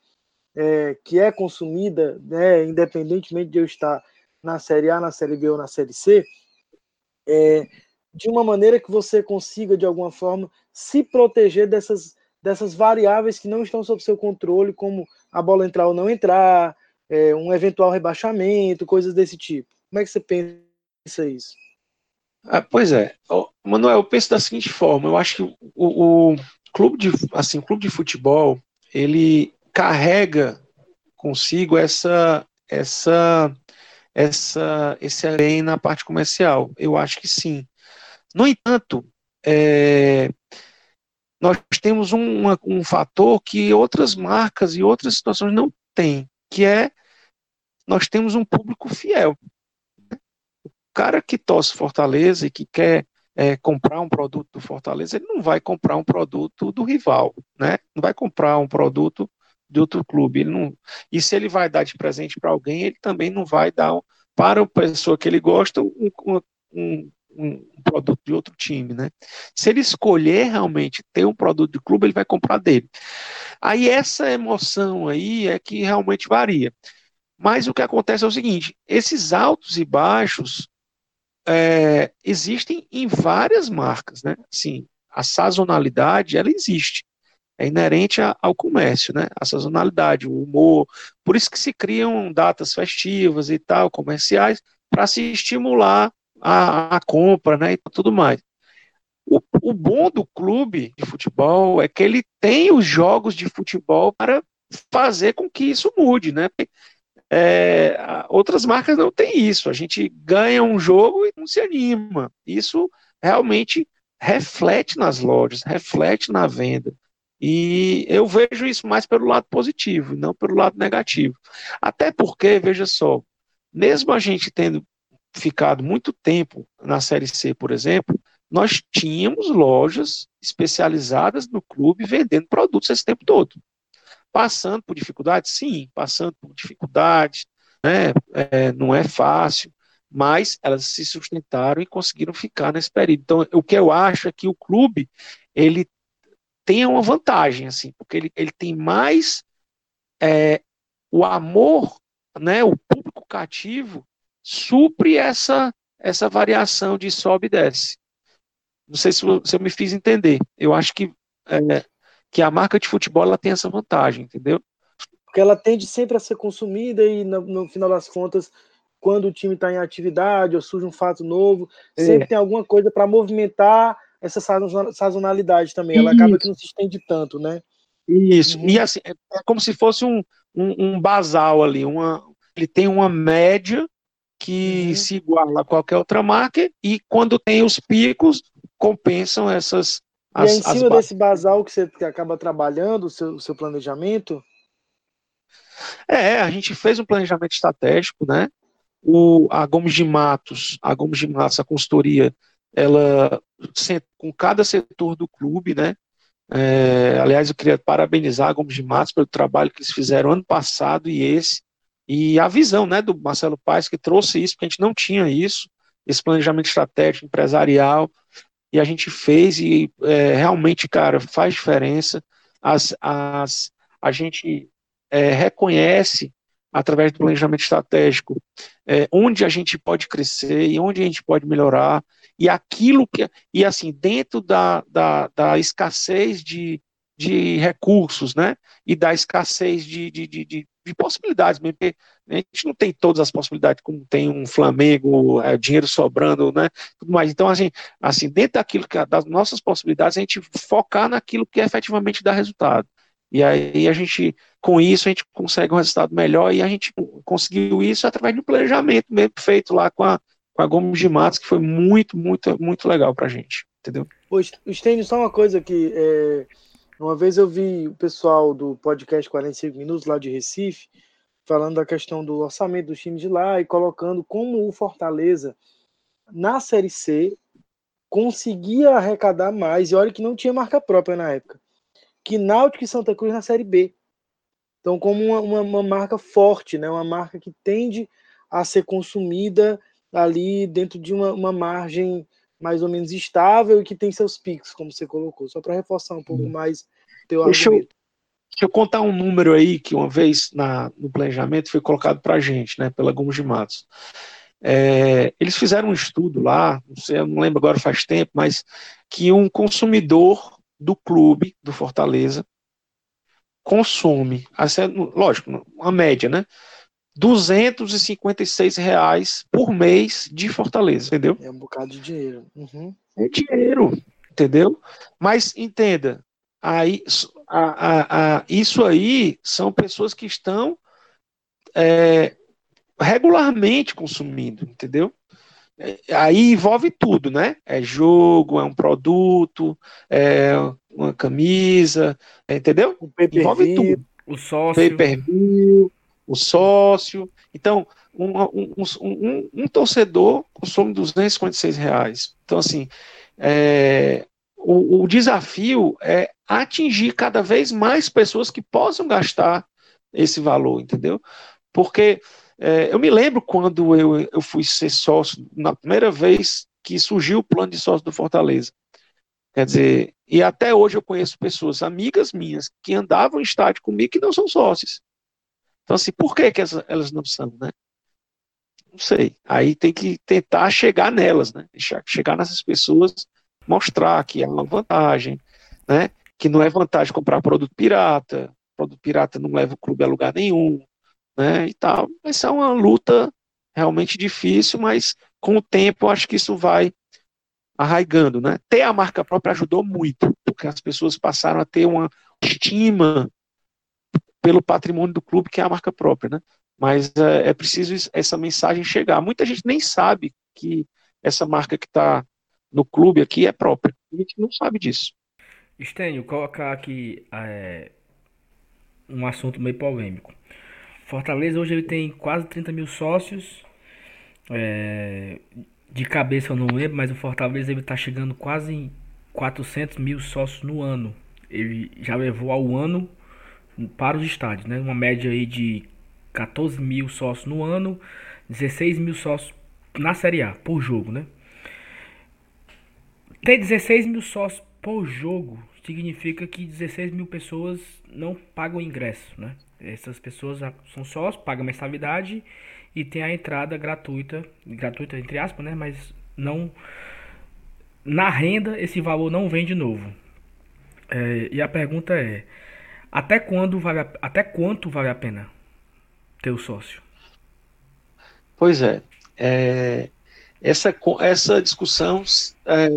é, que é consumida, né, independentemente de eu estar na Série A, na Série B ou na Série C, é, de uma maneira que você consiga, de alguma forma, se proteger dessas, dessas variáveis que não estão sob seu controle, como a bola entrar ou não entrar, é, um eventual rebaixamento, coisas desse tipo. Como é que você pensa isso? Ah, pois é, Manuel, eu penso da seguinte forma: eu acho que o, o clube de, assim, clube de futebol ele carrega consigo essa essa essa esse bem na parte comercial. Eu acho que sim. No entanto, é, nós temos um, uma, um fator que outras marcas e outras situações não têm, que é nós temos um público fiel. O cara que torce Fortaleza e que quer é, comprar um produto do Fortaleza, ele não vai comprar um produto do rival, né? Não vai comprar um produto de outro clube. Ele não, e se ele vai dar de presente para alguém, ele também não vai dar para a pessoa que ele gosta um, um, um, produto de outro time, né? Se ele escolher realmente ter um produto de clube, ele vai comprar dele. Aí essa emoção aí é que realmente varia. Mas o que acontece é o seguinte: esses altos e baixos é, existem em várias marcas, né? Assim, a sazonalidade ela existe, é inerente a, ao comércio, né? A sazonalidade, o humor, por isso que se criam datas festivas e tal, comerciais, para se estimular a, a compra, né, e tudo mais. O, o, bom do clube de futebol é que ele tem os jogos de futebol para fazer com que isso mude, né? É, outras marcas não têm isso. A gente ganha um jogo e não se anima. Isso realmente reflete nas lojas, reflete na venda. E eu vejo isso mais pelo lado positivo, não pelo lado negativo. Até porque, veja só, mesmo a gente tendo ficado muito tempo na Série C, por exemplo, nós tínhamos lojas especializadas no clube vendendo produtos esse tempo todo. Passando por dificuldades? Sim, passando por dificuldades, né? É, não é fácil, mas elas se sustentaram e conseguiram ficar nesse período. Então, o que eu acho é que o clube, ele tem uma vantagem, assim, porque ele, ele tem mais é, o amor, né, o público cativo supre essa, essa variação de sobe e desce. Não sei se, se eu me fiz entender. Eu acho que, é, que a marca de futebol ela tem essa vantagem, entendeu? Porque ela tende sempre a ser consumida e, no, no final das contas, quando o time está em atividade ou surge um fato novo, é. sempre tem alguma coisa para movimentar essa sazonalidade também. Ela Isso. acaba que não se estende tanto, né? Isso. Uhum. E assim, é, é como se fosse um, um, um, basal ali. Uma, ele tem uma média que uhum. se iguala a qualquer outra marca, e quando tem os picos, compensam essas. E as, é em cima desse basal que você acaba trabalhando, o seu, o seu planejamento? É, a gente fez um planejamento estratégico, né? O, a Gomes de Matos, a Gomes de Matos, a consultoria, ela com cada setor do clube, né? É, aliás, eu queria parabenizar a Gomes de Matos pelo trabalho que eles fizeram ano passado e esse, e a visão, né, do Marcelo Paes que trouxe isso, porque a gente não tinha isso, esse planejamento estratégico empresarial, e a gente fez e é, realmente, cara, faz diferença. As, as, a gente é, reconhece através do planejamento estratégico, é, onde a gente pode crescer e onde a gente pode melhorar, e aquilo que, e assim, dentro da, da, da escassez de, de recursos, né, e da escassez de, de, de, de possibilidades mesmo, porque a gente não tem todas as possibilidades, como tem um Flamengo, é, dinheiro sobrando, né, tudo mais, então, assim, assim dentro daquilo que, das nossas possibilidades, a gente focar naquilo que efetivamente dá resultado, e aí a gente, com isso, a gente consegue um resultado melhor e a gente conseguiu isso através de um planejamento mesmo feito lá com a, com a Gomes de Matos, que foi muito, muito, muito legal pra gente, entendeu? Pois, Stênio, só uma coisa que é, uma vez eu vi o pessoal do podcast 45 Minutos lá de Recife falando da questão do orçamento do time de lá e colocando como o Fortaleza na Série C conseguia arrecadar mais, e olha que não tinha marca própria na época que Náutico e Santa Cruz na Série B. Então, como uma, uma, uma, marca forte, né? uma marca que tende a ser consumida ali dentro de uma, uma margem mais ou menos estável e que tem seus picos, como você colocou, só para reforçar um pouco mais teu deixa argumento. Eu, deixa eu contar um número aí que uma vez na, no planejamento foi colocado para a gente, né, pela Gomes de Matos. É, eles fizeram um estudo lá, não sei, eu não lembro agora faz tempo, mas que um consumidor do clube do Fortaleza consome, lógico, uma média, né? 256 reais por mês de Fortaleza, entendeu? É um bocado de dinheiro. Uhum. É dinheiro, entendeu? Mas entenda, aí, a, a, a, isso aí são pessoas que estão é, regularmente consumindo, entendeu? aí envolve tudo, né? É jogo, é um produto, é uma camisa, entendeu? O envolve tudo. O sócio. Pay-per-view, o sócio. Então, um, um, um, um, torcedor consome 256 reais. Então, assim, é, o, o desafio é atingir cada vez mais pessoas que possam gastar esse valor, entendeu? Porque é, eu me lembro quando eu, eu fui ser sócio, na primeira vez que surgiu o plano de sócio do Fortaleza. Quer dizer, e até hoje eu conheço pessoas, amigas minhas, que andavam em estádio comigo que não são sócios. Então, assim, por que, que elas não são, né? Não sei. Aí tem que tentar chegar nelas, né? Chegar nessas pessoas, mostrar que é uma vantagem, né? Que não é vantagem comprar produto pirata, produto pirata não leva o clube a lugar nenhum, né, e tal. Vai ser uma luta realmente difícil, mas com o tempo eu acho que isso vai arraigando, né? Ter a marca própria ajudou muito, porque as pessoas passaram a ter uma estima pelo patrimônio do clube, que é a marca própria, né? mas é, é preciso essa mensagem chegar. Muita gente nem sabe que essa marca que está no clube aqui é própria. A gente não sabe disso. Estênio, colocar aqui é, um assunto meio polêmico. Fortaleza hoje ele tem quase 30 mil sócios. É, de cabeça eu não lembro, mas o Fortaleza ele está chegando quase em 400 mil sócios no ano. Ele já levou ao ano para os estádios, né? Uma média aí de 14 mil sócios no ano, 16 mil sócios na Série A por jogo, né? Ter 16 mil sócios por jogo significa que 16 mil pessoas não pagam ingresso, né? Essas pessoas são sócios, pagam mensalidade e tem a entrada gratuita, gratuita entre aspas, né? Mas não na renda esse valor não vem de novo. É, e a pergunta é até quando vale a, até quanto vale a pena ter o sócio? Pois é, é essa, essa discussão é,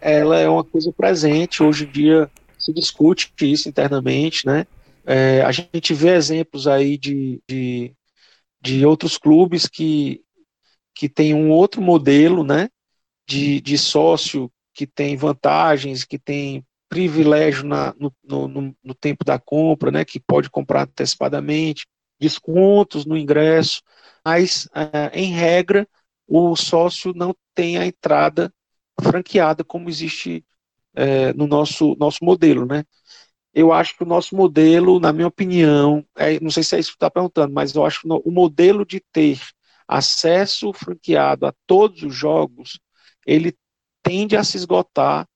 ela é uma coisa presente hoje em dia se discute isso internamente, né? É, a gente vê exemplos aí de, de, de outros clubes que, que têm um outro modelo, né? De, de sócio que tem vantagens, que tem privilégio na, no, no, no, tempo da compra, né? Que pode comprar antecipadamente, descontos no ingresso, mas, é, em regra, o sócio não tem a entrada franqueada como existe é, no nosso, nosso modelo, né? Eu acho que o nosso modelo, na minha opinião, é, não sei se é isso que está perguntando, mas eu acho que o modelo de ter acesso franqueado a todos os jogos, ele tende a se esgotar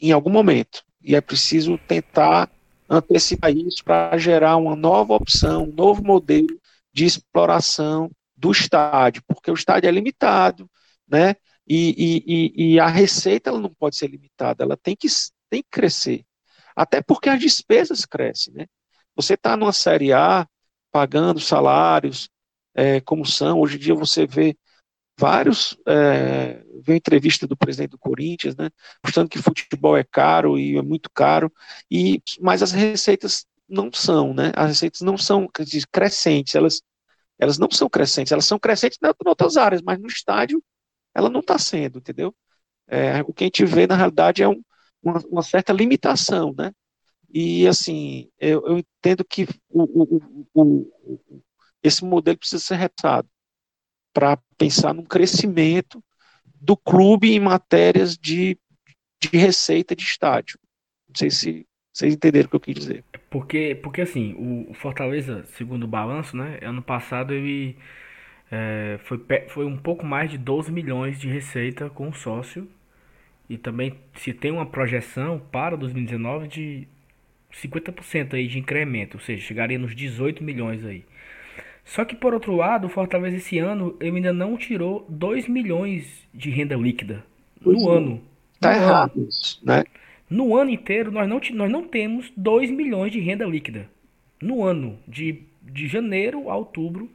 em algum momento. E é preciso tentar antecipar isso para gerar uma nova opção, um novo modelo de exploração do estádio, porque o estádio é limitado, né? E, e, e, a receita ela não pode ser limitada, ela tem que, tem que crescer. Até porque as despesas crescem, né? Você está numa Série A, pagando salários, é, como são, hoje em dia você vê vários, é, vê entrevista do presidente do Corinthians, né, mostrando que futebol é caro e é muito caro, e, mas as receitas não são, né, as receitas não são crescentes, elas, elas não são crescentes, elas são crescentes em outras áreas, mas no estádio ela não está sendo, entendeu? É, o que a gente vê, na realidade, é um, uma, uma, certa limitação, né? E, assim, eu, eu entendo que o, o, o, esse modelo precisa ser repensado para pensar num crescimento do clube em matérias de, de receita de estádio. Não sei se vocês entenderam o que eu quis dizer. Porque, porque assim, o Fortaleza, segundo o balanço, né, ano passado ele é, foi, foi um pouco mais de 12 milhões de receita com o sócio. E também se tem uma projeção para 2019 de 50% aí de incremento, ou seja, chegaria nos 18 milhões aí. Só que por outro lado, o Fortaleza esse ano ele ainda não tirou 2 milhões de renda líquida no é. ano. Tá no errado ano. né? No ano inteiro nós não, nós não temos 2 milhões de renda líquida. No ano, de, de janeiro a outubro,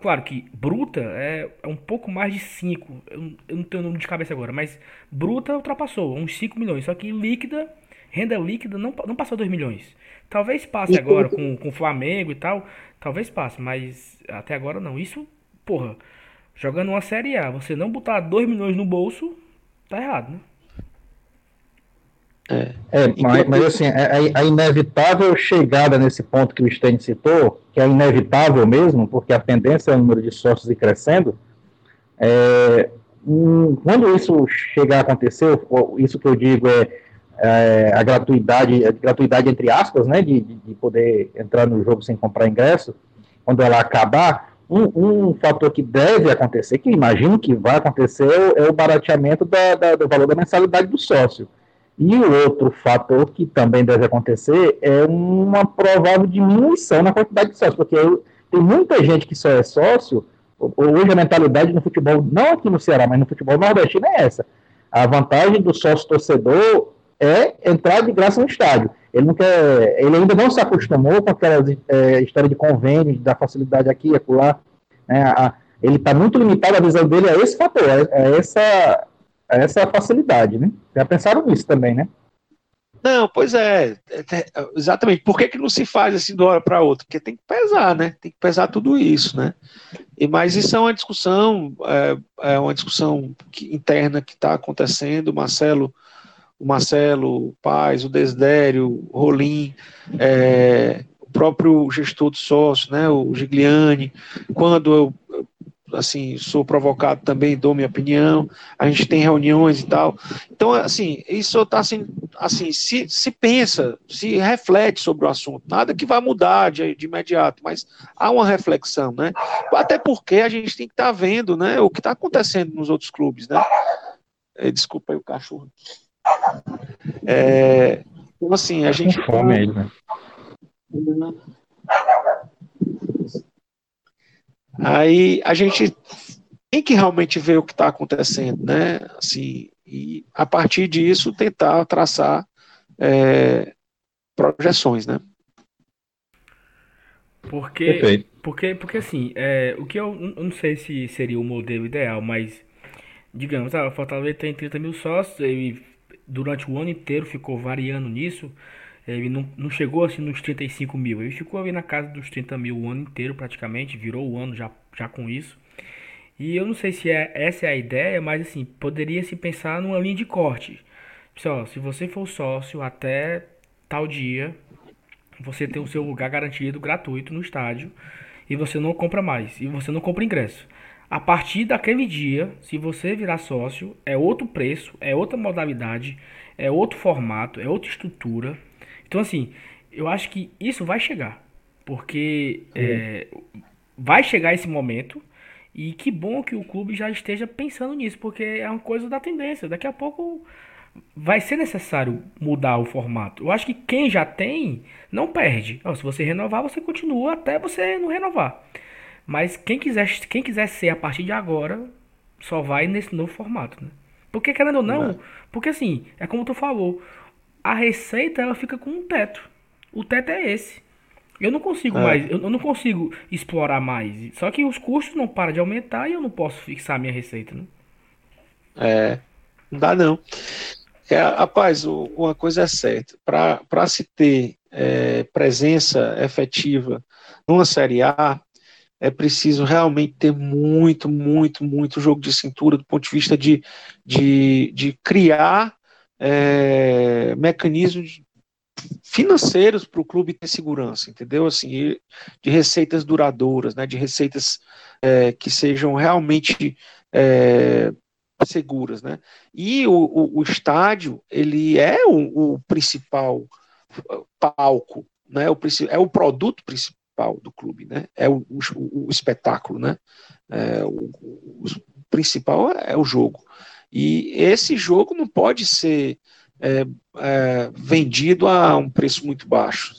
Claro que bruta é, é um pouco mais de 5. Eu, eu, não tenho o número de cabeça agora, mas bruta ultrapassou, uns 5 milhões. Só que líquida, renda líquida, não, não passou 2 milhões. Talvez passe agora com, com o Flamengo e tal. Talvez passe, mas até agora não. Isso, porra, jogando uma Série A, você não botar 2 milhões no bolso, tá errado, né? É, é mas, mas, assim, a, é, é, a, inevitável chegada nesse ponto que o Stein citou, que é inevitável mesmo, porque a tendência é o número de sócios ir crescendo, é, um, quando isso chegar a acontecer, isso que eu digo é, é a gratuidade, a gratuidade entre aspas, né, de, de, poder entrar no jogo sem comprar ingresso, quando ela acabar, um, um fator que deve acontecer, que imagino que vai acontecer, é o barateamento da, da, do valor da mensalidade do sócio. E o outro fator que também deve acontecer é uma provável diminuição na quantidade de sócios, porque tem muita gente que só é sócio. Hoje a mentalidade no futebol, não aqui no Ceará, mas no futebol nordestino é essa. A vantagem do sócio torcedor é entrar de graça no estádio. Ele não quer, ele ainda não se acostumou com aquela é, história de convênio, da facilidade aqui e acolá. Né? Ele está muito limitado, a visão dele a esse fator, a, a essa essa facilidade, né? Já pensaram nisso também, né? Não, pois é, é, é, exatamente. Por que, que não se faz assim de uma hora para outra? Porque tem que pesar, né? Tem que pesar tudo isso, né? E, mas isso é uma discussão, é, é uma discussão que, interna que está acontecendo. Marcelo, o Marcelo Paz, o Desidério, o Rolim, é, o próprio gestor do sócio, né? O Gigliani. Quando eu assim, sou provocado também, dou minha opinião, a gente tem reuniões e tal. Então, assim, isso está assim, assim se, se pensa, se reflete sobre o assunto. Nada que vai mudar de, de imediato, mas há uma reflexão, né? Até porque a gente tem que estar tá vendo, né, o que está acontecendo nos outros clubes, né? É, desculpa aí o cachorro. É, então, assim, a gente. fome aí, né? Aí a gente tem que realmente ver o que está acontecendo, né? Assim, e a partir disso tentar traçar é, projeções, né? Porque, porque, porque assim, é, o que eu, eu, não sei se seria o modelo ideal, mas digamos, ah, o Fortaleza tem 30 mil sócios, ele durante o ano inteiro ficou variando nisso, ele não, não chegou assim nos 35 mil, ele ficou ali na casa dos 30 mil o ano inteiro praticamente, virou o ano já, já com isso. E eu não sei se é, essa é a ideia, mas assim, poderia se pensar numa linha de corte. Pessoal, se você for sócio até tal dia, você tem o seu lugar garantido gratuito no estádio e você não compra mais, e você não compra ingresso. A partir daquele dia, se você virar sócio, é outro preço, é outra modalidade, é outro formato, é outra estrutura. Então, assim, eu acho que isso vai chegar. Porque é, vai chegar esse momento. E que bom que o clube já esteja pensando nisso, porque é uma coisa da tendência. Daqui a pouco vai ser necessário mudar o formato. Eu acho que quem já tem não perde. se você renovar, você continua até você não renovar. Mas quem quiser, quem quiser ser a partir de agora, só vai nesse novo formato, né? Porque querendo ou não, não. porque assim, é como tu falou, a receita ela fica com um teto. O teto é esse. Eu não consigo é. mais, eu não consigo explorar mais. Só que os custos não param de aumentar e eu não posso fixar minha receita, né? É, não dá não. É, rapaz, uma coisa é certa. Para se ter é, presença efetiva numa Série A, é preciso realmente ter muito, muito, muito jogo de cintura do ponto de vista de, de, de criar é, mecanismos financeiros para o clube ter segurança, entendeu? Assim, de receitas duradouras, né, de receitas é, que sejam realmente é, seguras, né? E o, o, o, estádio ele é o, o principal palco, né? É o produto principal do clube, né? É o, o espetáculo, né? É, o, principal é o jogo. E esse jogo não pode ser é, é, vendido a um preço muito baixo.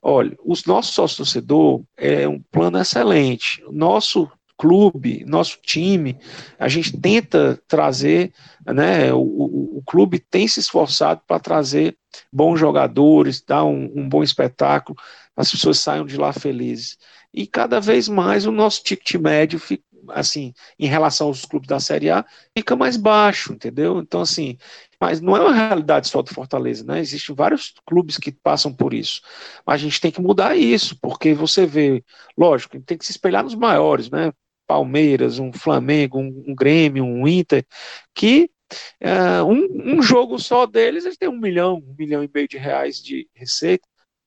Olha, o nosso sócio-torcedor é um plano excelente. Nosso clube, nosso time, a gente tenta trazer, né? O, o, o clube tem se esforçado para trazer bons jogadores, dar um, um bom espetáculo, as pessoas saiam de lá felizes. E cada vez mais o nosso ticket médio fica, assim, em relação aos clubes da Série A, fica mais baixo, entendeu? Então, assim, mas não é uma realidade só do Fortaleza, né? Existem vários clubes que passam por isso. Mas a gente tem que mudar isso, porque você vê, lógico, tem que se espelhar nos maiores, né? Palmeiras, um Flamengo, um, um Grêmio, um Inter, que uh, um, um, jogo só deles, eles têm um milhão, um milhão e meio de reais de receita,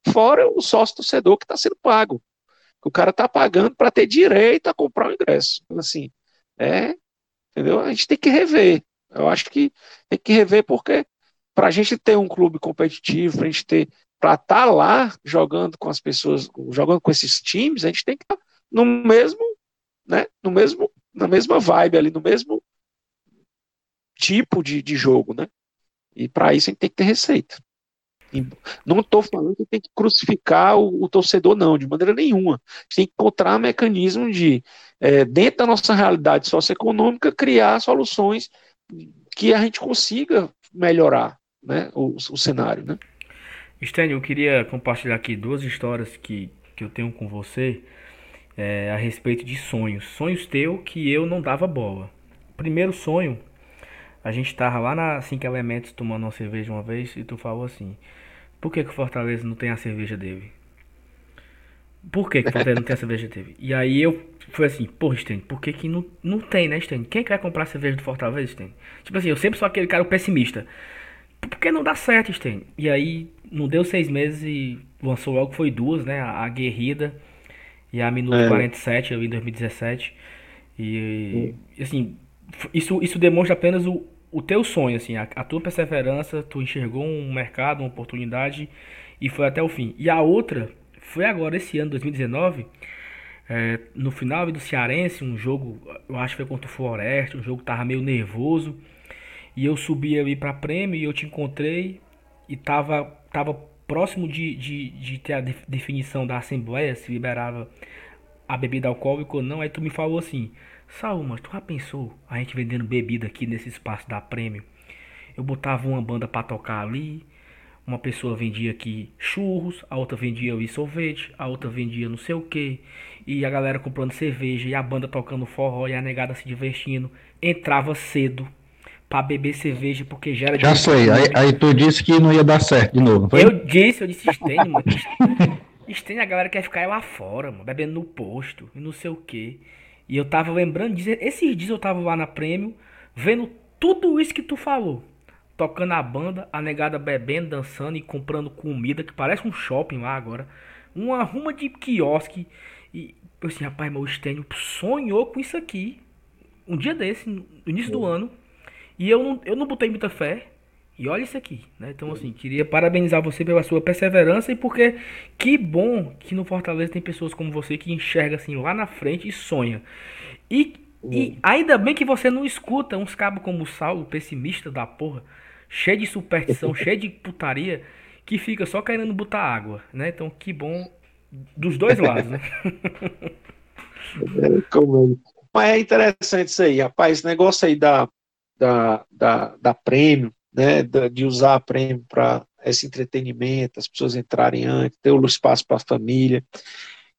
fora o sócio torcedor que está sendo pago que o cara está pagando para ter direito a comprar o ingresso. Então, assim, é, entendeu? A gente tem que rever. Eu acho que tem que rever porque para a gente ter um clube competitivo, para a gente ter, para estar tá lá jogando com as pessoas, jogando com esses times, a gente tem que estar tá no mesmo, né? No mesmo, na mesma vibe ali, no mesmo tipo de, de jogo, né? E para isso a gente tem que ter receita. Não estou falando que tem que crucificar o, o, torcedor, não, de maneira nenhuma. A gente tem que encontrar mecanismo de, é, dentro da nossa realidade socioeconômica, criar soluções que a gente consiga melhorar né, o, o cenário. Né? Stênio, eu queria compartilhar aqui duas histórias que, que eu tenho com você é, a respeito de sonhos. Sonhos teu que eu não dava bola. Primeiro sonho A gente tava lá na Cinco Elementos tomando uma cerveja uma vez e tu falou assim: Por que, que o Fortaleza não tem a cerveja dele? Por que, que o Fortaleza não tem a cerveja dele? E aí eu fui assim: Porra, Sten, por que, que não, não tem, né, Sten? Quem quer comprar cerveja do Fortaleza, Sten? Tipo assim, eu sempre sou aquele cara pessimista. Por que não dá certo, Sten? E aí não deu seis meses e lançou logo, foi duas, né? A, a Guerrida e a Minuto é. 47, ali em 2017. E, assim, isso, isso demonstra apenas o, o teu sonho, assim, a, a, tua perseverança, tu enxergou um mercado, uma oportunidade e foi até o fim. E a outra foi agora, esse ano, 2019, é, no final do Cearense, um jogo, eu acho que foi contra o Floresta, um jogo que tava meio nervoso. E eu subi ali pra prêmio e eu te encontrei e tava, tava próximo de, de, de ter a definição da Assembleia, se liberava a bebida alcoólica ou não. Aí tu me falou assim, Saúl, mas tu já pensou a gente vendendo bebida aqui nesse espaço da prêmio? Eu botava uma banda para tocar ali, uma pessoa vendia aqui churros, a outra vendia ali sorvete, a outra vendia não sei o que, e a galera comprando cerveja, e a banda tocando forró, e a negada se divertindo. Entrava cedo para beber cerveja, porque já era... Já sei, aí, aí, tu disse que não ia dar certo de novo, foi? Eu disse, eu disse, estende, mano. [LAUGHS] Estende, a galera quer ficar lá fora, mano, bebendo no posto, e não sei o que. E eu tava lembrando disso. Esses dias eu tava lá na Prêmio, vendo tudo isso que tu falou. Tocando a banda, a negada bebendo, dançando e comprando comida, que parece um shopping lá agora. Uma ruma de quiosque. E eu assim, rapaz, meu Stênio sonhou com isso aqui. Um dia desse, no início do ano. E eu não, eu não botei muita fé. E olha isso aqui, né? Então, assim, queria parabenizar você pela sua perseverança e porque que bom que no Fortaleza tem pessoas como você que enxerga assim lá na frente e sonha. E, e hum. ainda bem que você não escuta uns cabos como o Saulo, pessimista da porra, cheio de superstição, [LAUGHS] cheio de putaria, que fica só querendo botar água, né? Então, que bom dos dois lados, né? [LAUGHS] Mas é interessante isso aí, rapaz. Esse negócio aí da, da, da, da prêmio, né, de usar a prêmio para esse entretenimento, as pessoas entrarem antes, ter o espaço para a família.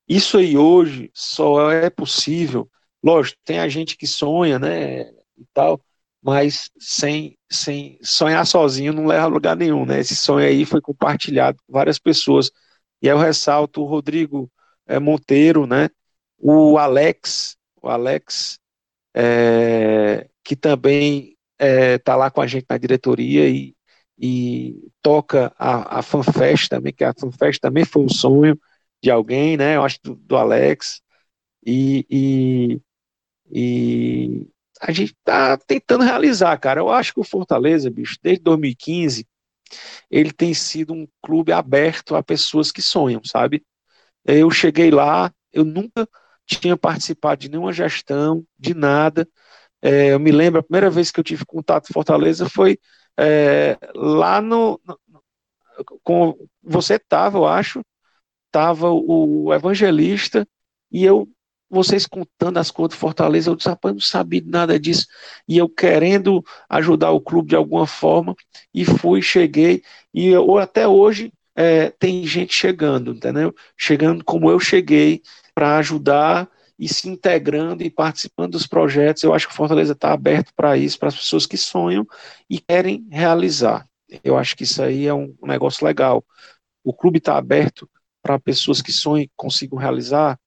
Isso aí hoje só é possível, lógico, tem a gente que sonha, né, e tal, mas sem, sem sonhar sozinho não leva a lugar nenhum, né? Esse sonho aí foi compartilhado com várias pessoas. E eu ressalto o Rodrigo é, Monteiro, né? O Alex, o Alex, é, que também está é, tá lá com a gente na diretoria e, e toca a, a FanFest também, que a FanFest também foi um sonho de alguém, né? Eu acho do, do Alex. E, e, e, a gente está tentando realizar, cara. Eu acho que o Fortaleza, bicho, desde 2015, ele tem sido um clube aberto a pessoas que sonham, sabe? Eu cheguei lá, eu nunca tinha participado de nenhuma gestão, de nada. É, eu me lembro, a primeira vez que eu tive contato com Fortaleza foi é, lá no, no, com você estava, eu acho, estava o evangelista e eu vocês contando as coisas do Fortaleza, eu disse, rapaz, não sabia nada disso, e eu querendo ajudar o clube de alguma forma, e fui, cheguei, e eu, até hoje é, tem gente chegando, entendeu? Chegando como eu cheguei, para ajudar e se integrando e participando dos projetos. Eu acho que Fortaleza está aberto para isso, para as pessoas que sonham e querem realizar. Eu acho que isso aí é um negócio legal. O clube está aberto para pessoas que sonham e consigam realizar.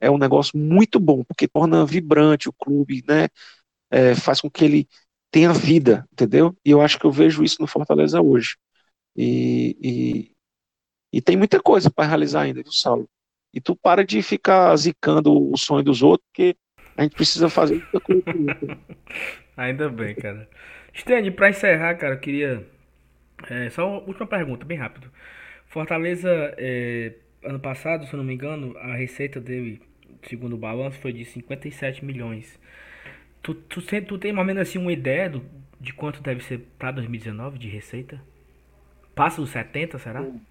É um negócio muito bom, porque torna vibrante o clube, né? É, faz com que ele tenha vida, entendeu? E eu acho que eu vejo isso no Fortaleza hoje. E, e, e tem muita coisa para realizar ainda, viu, Saulo? E tu para de ficar zicando o sonho dos outros, porque a gente precisa fazer muita coisa. [LAUGHS] Ainda bem, cara. Stênio, pra encerrar, cara, eu queria. É, só uma última pergunta, bem rápido. Fortaleza, é, ano passado, se eu não me engano, a receita dele, segundo o balanço, foi de 57 milhões. Tu, tu, tu tem mais ou menos assim uma ideia do, de quanto deve ser para 2019 de receita? Passa dos 70, será? Sim.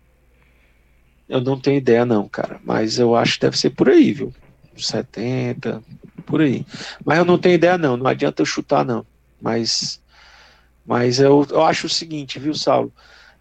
Eu não tenho ideia, não, cara. Mas eu acho que deve ser por aí, viu? 70, por aí. Mas eu não tenho ideia, não. Não adianta eu chutar, não. Mas, mas eu, eu acho o seguinte, viu, Saulo?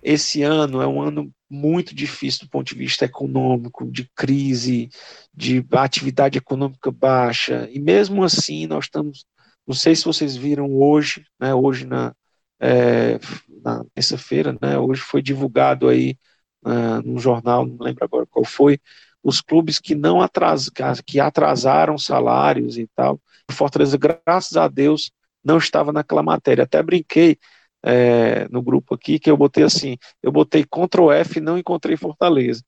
Esse ano é um ano muito difícil do ponto de vista econômico, de crise, de atividade econômica baixa. E mesmo assim, nós estamos Não sei se vocês viram hoje, né, hoje na, é, na terça-feira, né, hoje foi divulgado aí uh, no jornal, não lembro agora qual foi, os clubes que não atras, que atrasaram salários e tal. Fortaleza, graças a Deus, não estava naquela matéria. Até brinquei é, no grupo aqui que eu botei assim, eu botei Ctrl F e não encontrei Fortaleza.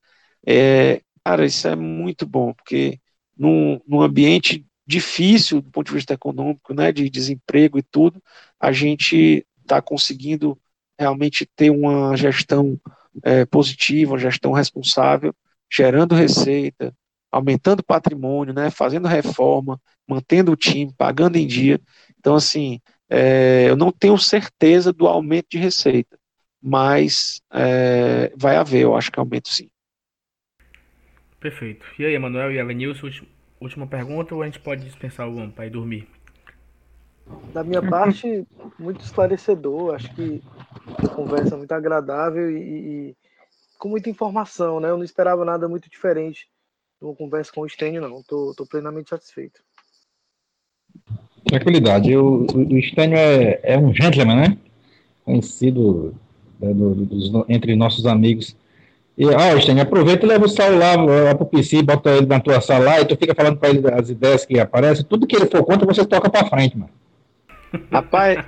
É, cara, isso é muito bom, porque num, num ambiente difícil do ponto de vista econômico, né, de desemprego e tudo, a gente está conseguindo realmente ter uma gestão é, positiva, uma gestão responsável, gerando receita, aumentando patrimônio, né, fazendo reforma, mantendo o time, pagando em dia. Então, assim, é, eu não tenho certeza do aumento de receita, mas é, vai haver, eu acho que aumento sim. Perfeito. E aí, Emanuel e Elenilson, última pergunta ou a gente pode dispensar o homem para ir dormir? Da minha parte, muito esclarecedor. Acho que uma conversa muito agradável e, e, com muita informação, né? Eu não esperava nada muito diferente de uma conversa com o Stênio, não. Tô plenamente satisfeito. Tranquilidade. O, o Stênio é, é um gentleman, né? Conhecido né, do, do, entre nossos amigos e, ó, Stênio, aproveita e leva o Saulo lá, lá pro PC, bota ele na tua sala lá, e tu fica falando pra ele as ideias que aparecem, tudo que ele for contra, você toca pra frente, mano. Rapaz,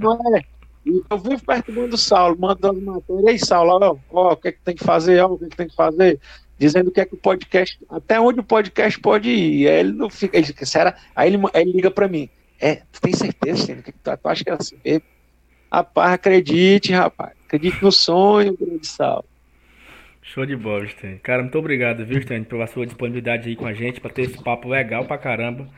não é. Eu vivo perturbando o Saulo, mandando matéria. Ei, Saulo, ó, ó, o que é que tem que fazer, ó, o que é que tem que fazer, dizendo o que é que o podcast, até onde o podcast pode ir. Aí ele não fica, ele, será? Aí ele, ele liga pra mim. É, tu tem certeza, Stênio, que tu, tu acha que é assim mesmo? Rapaz, acredite, rapaz. Acredite no sonho, grande Saulo. Show de bola, Stan. Cara, muito obrigado, viu, Stan, pela sua disponibilidade aí com a gente, para ter esse papo legal pra caramba.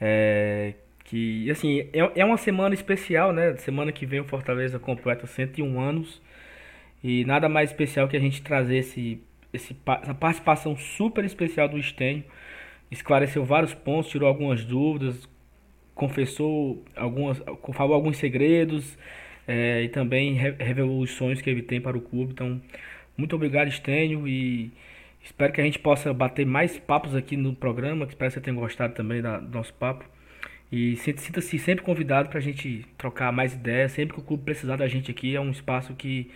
É, que, assim, é, é uma semana especial, né? Semana que vem o Fortaleza completa 101 anos. E nada mais especial que a gente trazer esse, esse, essa participação super especial do Stênio. Esclareceu vários pontos, tirou algumas dúvidas, confessou algumas, falou alguns segredos é, e também revelou os sonhos que ele tem para o clube. Então, muito obrigado, Estênio, e espero que a gente possa bater mais papos aqui no programa, espero que você tenha gostado também da, do nosso papo. E sinta-se sempre convidado para a gente trocar mais ideias. Sempre que o clube precisar da gente aqui, é um espaço que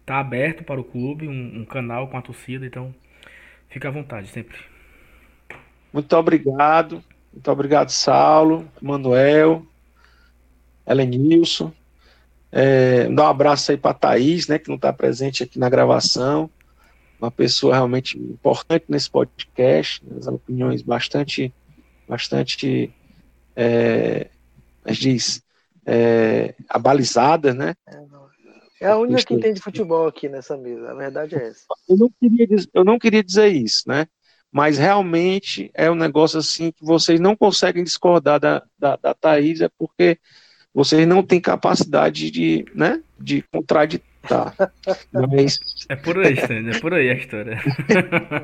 está aberto para o clube, um, um, canal com a torcida. Então, fica à vontade sempre. Muito obrigado. Muito obrigado, Saulo, Manuel, Helenilson. É, dar um abraço aí para a Thaís, né, que não está presente aqui na gravação. Uma pessoa realmente importante nesse podcast, né, as opiniões bastante, bastante, é, diz, é, abalizadas, né? É a única que entende futebol aqui nessa mesa, a verdade é essa. Eu não queria dizer, eu não queria dizer isso, né? Mas realmente é um negócio assim que vocês não conseguem discordar da, da, da Thaís, é porque vocês não têm capacidade de, né, de contraditar. Mas... É por aí, é por aí a história.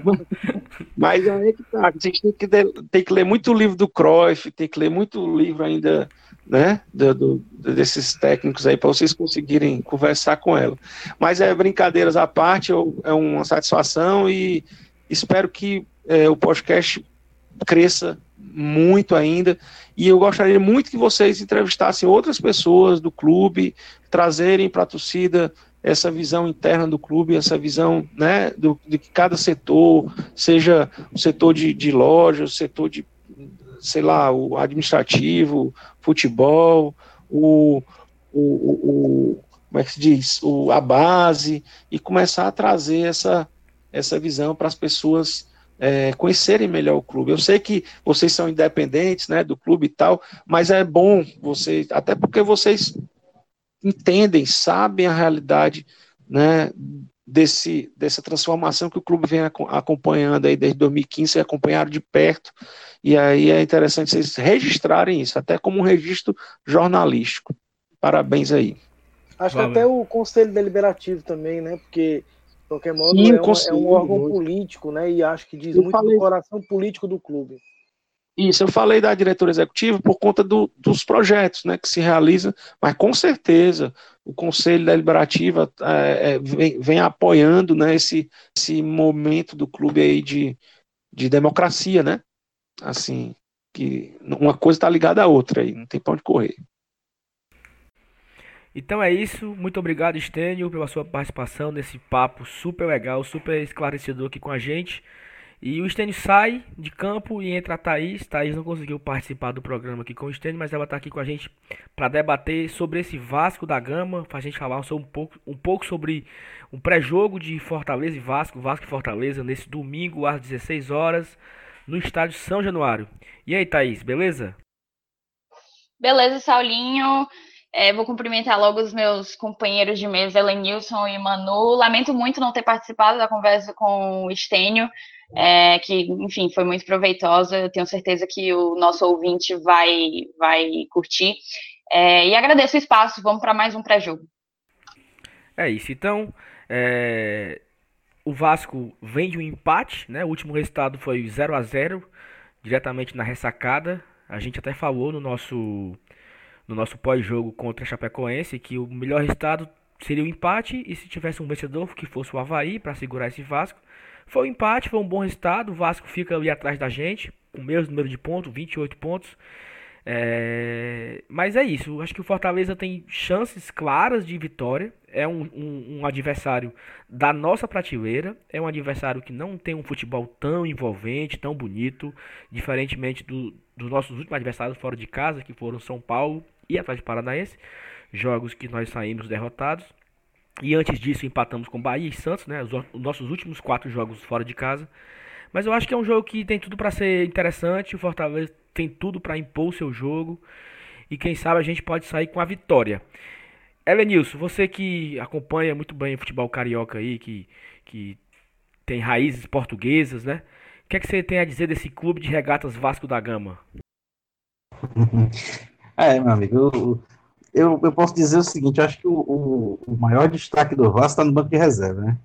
[LAUGHS] Mas aí é que tá, vocês têm que, tem que ler muito livro do Cruyff, tem que ler muito livro ainda, né, do, do desses técnicos aí, para vocês conseguirem conversar com ela. Mas é brincadeiras à parte, eu, é uma satisfação e espero que é, o podcast cresça muito ainda. E eu gostaria muito que vocês entrevistassem outras pessoas do clube, trazerem para a torcida essa visão interna do clube, essa visão né, do, de que cada setor, seja o setor de, de loja, o setor de, sei lá, o administrativo, futebol, o, o, o como é que se diz, o, a base, e começar a trazer essa, essa visão para as pessoas é, conhecerem melhor o clube. Eu sei que vocês são independentes, né, do clube e tal, mas é bom vocês, até porque vocês entendem, sabem a realidade, né, desse dessa transformação que o clube vem acompanhando aí desde 2015, acompanharam de perto, e aí é interessante vocês registrarem isso, até como um registro jornalístico. Parabéns aí. Acho Valeu. que até o conselho deliberativo também, né, porque de qualquer modo, Sim, é, um, é, um, órgão muito. político, né? E acho que diz eu muito falei... do coração político do clube. Isso, eu falei da diretora executiva por conta do, dos projetos né, que se realizam, mas com certeza o Conselho Deliberativo é, é, vem, vem, apoiando né, esse, esse momento do clube aí de, de democracia, né? Assim, que uma coisa está ligada à outra aí, não tem para onde correr. Então é isso, muito obrigado Estênio pela sua participação nesse papo super legal, super esclarecedor aqui com a gente. E o Estênio sai de campo e entra a Thaís. Thaís não conseguiu participar do programa aqui com o Estênio, mas ela está aqui com a gente para debater sobre esse Vasco da Gama, para a gente falar um pouco, um pouco sobre um pré-jogo de Fortaleza e Vasco, Vasco e Fortaleza, nesse domingo às 16 horas, no estádio São Januário. E aí, Thaís, beleza? Beleza, Saulinho. É, vou cumprimentar logo os meus companheiros de mesa, Elenilson e Manu. Lamento muito não ter participado da conversa com o Estênio é, que, enfim, foi muito proveitosa. Eu tenho certeza que o nosso ouvinte vai, vai curtir. É, e agradeço o espaço. Vamos para mais um pré-jogo. É isso. Então, é... o Vasco vem de um empate, né? O último resultado foi 0 a 0 diretamente na ressacada. A gente até falou no nosso no nosso pós-jogo contra a Chapecoense que o melhor resultado seria o empate e se tivesse um vencedor que fosse o Havaí para segurar esse Vasco. Foi um empate, foi um bom resultado. O Vasco fica ali atrás da gente, com o mesmo número de pontos, 28 pontos. É... Mas é isso. Acho que o Fortaleza tem chances claras de vitória. É um, um, um, adversário da nossa prateleira. É um adversário que não tem um futebol tão envolvente, tão bonito. Diferentemente do, dos nossos últimos adversários fora de casa, que foram São Paulo e Atlético Paranaense. Jogos que nós saímos derrotados. E antes disso empatamos com Bahia e Santos, né? Os, os nossos últimos quatro jogos fora de casa. Mas eu acho que é um jogo que tem tudo para ser interessante. O Fortaleza tem tudo para impor o seu jogo. E quem sabe a gente pode sair com a vitória. Elenilson, você que acompanha muito bem o futebol carioca aí, que, que tem raízes portuguesas, né? O que, é que você tem a dizer desse clube de regatas Vasco da Gama? [LAUGHS] É, meu amigo, eu, eu posso dizer o seguinte, acho que o, o, maior destaque do Vasco está no banco de reserva, né?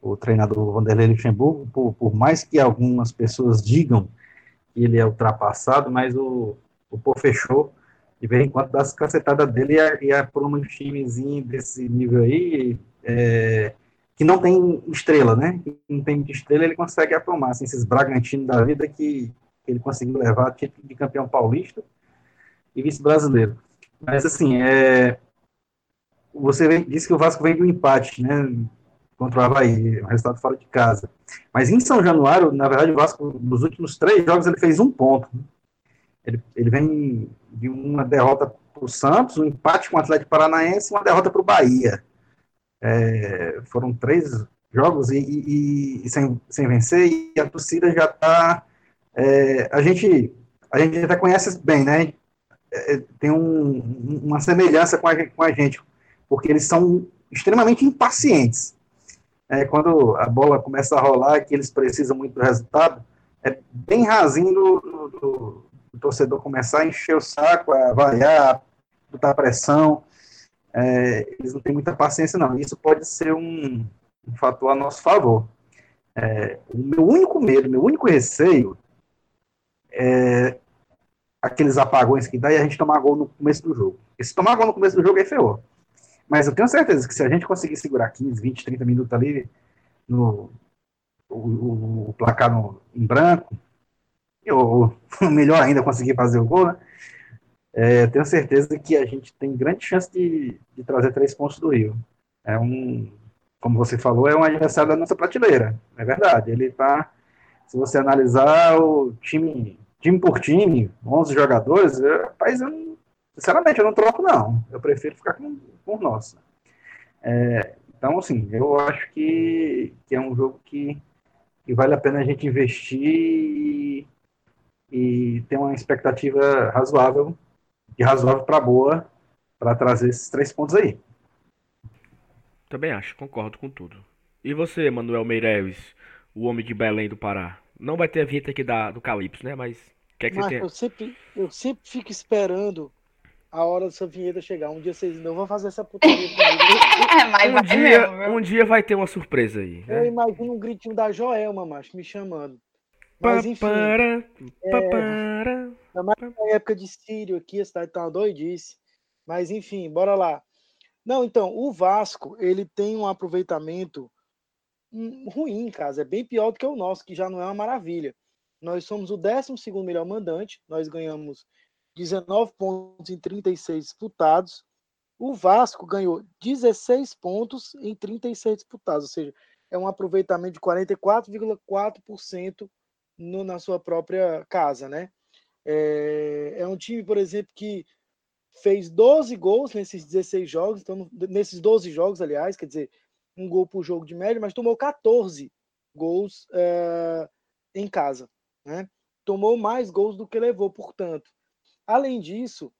O treinador Vanderlei Luxemburgo, por, por mais que algumas pessoas digam que ele é ultrapassado, mas o, o Pô fechou, de vez em quando dá as cacetadas dele e a, por um timezinho desse nível aí, é, que não tem estrela, né? Não tem estrela, ele consegue aprumar, assim, esses Bragantino da vida que ele conseguiu levar título de campeão paulista e vice-brasileiro. Mas assim, é, você disse que o Vasco vem do empate, né? Contra o Havaí, um resultado fora de casa. Mas em São Januário, na verdade, o Vasco, nos últimos três jogos, ele fez um ponto. Ele, ele vem de uma derrota para o Santos, um empate com o Atlético Paranaense e uma derrota para o Bahia. É, foram três jogos e, e, e, sem, sem vencer, e a torcida já está. É, a gente a gente até conhece bem, né? É, é, tem um, uma semelhança com a, com a, gente, porque eles são extremamente impacientes. É, quando a bola começa a rolar, que eles precisam muito do resultado, é bem rasinho do, do, do, do torcedor começar a encher o saco, a vaiar, botar pressão. É, eles não têm muita paciência, não. Isso pode ser um, um fator a nosso favor. É, o meu único medo, meu único receio é aqueles apagões que dá e a gente tomar gol no começo do jogo. E se tomar gol no começo do jogo, aí ferrou. Mas eu tenho certeza que se a gente conseguir segurar 15, 20, 30 minutos ali no o, o, o placar no, em branco, ou melhor ainda, conseguir fazer o gol, né? É, tenho certeza que a gente tem grande chance de, de trazer três pontos do Rio. É um, como você falou, é um adversário da nossa prateleira. É verdade. Ele tá, se você analisar o time time por time, 11 jogadores, eu, rapaz, eu não, sinceramente, eu não troco, não. Eu prefiro ficar com, com o nosso. É, então, assim, eu acho que, que é um jogo que, que vale a pena a gente investir e, e ter uma expectativa razoável, e razoável para boa, para trazer esses três pontos aí. Também acho, concordo com tudo. E você, Manuel Meireles, o homem de Belém do Pará? Não vai ter a vinheta aqui da, do Calypso, né? Mas que é que Marco, tem? eu sempre, eu sempre fico esperando a hora dessa vinheta chegar. Um dia vocês não vão fazer essa putaria [LAUGHS] comigo. Mas um, dia, um dia vai ter uma surpresa aí. Né? Eu imagino um gritinho da Joelma, macho, me chamando. Mas enfim. Papara, papara, é, na época de Sírio aqui, a cidade tá uma doidice. Mas enfim, bora lá. Não, então, o Vasco, ele tem um aproveitamento hum, ruim, cara. É bem pior do que o nosso, que já não é uma maravilha. Nós somos o 12 melhor mandante, nós ganhamos 19 pontos em 36 disputados. O Vasco ganhou 16 pontos em 36 disputados, ou seja, é um aproveitamento de 44,4% na sua própria casa, né? É, é, um time, por exemplo, que fez 12 gols nesses 16 jogos, então nesses 12 jogos, aliás, quer dizer, um gol por jogo de média, mas tomou 14 gols é, em casa, né? Tomou mais gols do que levou, portanto. Além disso,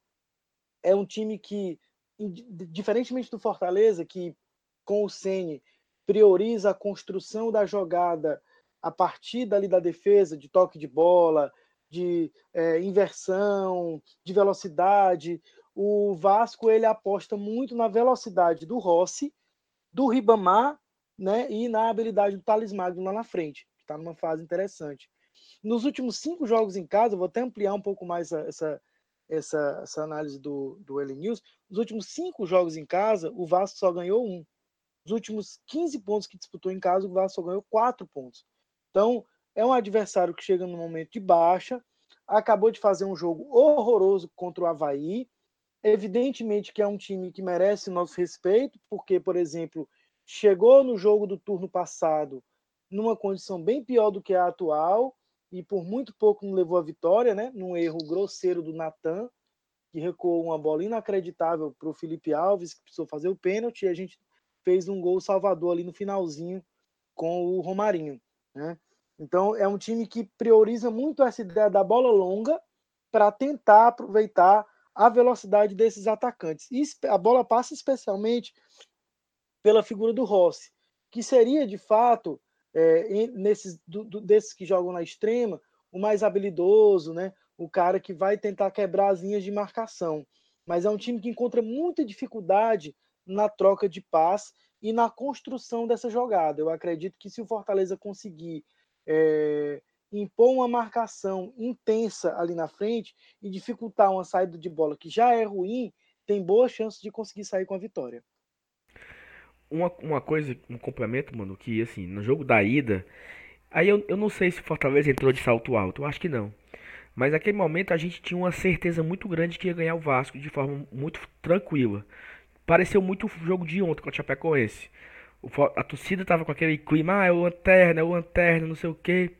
é um time que, diferentemente do Fortaleza, que com o Ceni prioriza a construção da jogada a partir dali da defesa, de toque de bola, de é, inversão, de velocidade. O Vasco ele aposta muito na velocidade do Rossi, do Ribamar, né, e na habilidade do Magno lá na frente, que está numa fase interessante. Nos últimos cinco jogos em casa, vou até ampliar um pouco mais essa, essa, essa análise do, do L News. Nos últimos cinco jogos em casa, o Vasco só ganhou um. Nos últimos 15 pontos que disputou em casa, o Vasco só ganhou quatro pontos. Então, é um adversário que chega no momento de baixa, acabou de fazer um jogo horroroso contra o Havaí. Evidentemente que é um time que merece nosso respeito, porque, por exemplo, chegou no jogo do turno passado numa condição bem pior do que a atual e por muito pouco não levou a vitória, né? Num erro grosseiro do Natan, que recuou uma bola inacreditável para o Felipe Alves, que precisou fazer o pênalti, e a gente fez um gol salvador ali no finalzinho com o Romarinho, né? Então é um time que prioriza muito essa ideia da bola longa para tentar aproveitar a velocidade desses atacantes. E a bola passa especialmente pela figura do Rossi, que seria de fato é, nesses do, do, desses que jogam na extrema o mais habilidoso, né? O cara que vai tentar quebrar as linhas de marcação. Mas é um time que encontra muita dificuldade na troca de paz e na construção dessa jogada. Eu acredito que se o Fortaleza conseguir é, impor uma marcação intensa ali na frente e dificultar uma saída de bola que já é ruim, tem boa chance de conseguir sair com a vitória. Uma, uma coisa, um complemento, mano, que assim, no jogo da ida, aí eu, eu não sei se Fortaleza entrou de salto alto, eu acho que não. Mas naquele momento a gente tinha uma certeza muito grande que ia ganhar o Vasco de forma muito tranquila. Pareceu muito o jogo de ontem com o Chapecoense a torcida tava com aquele clima, ah, é o lanterna, é o lanterna, não sei o que.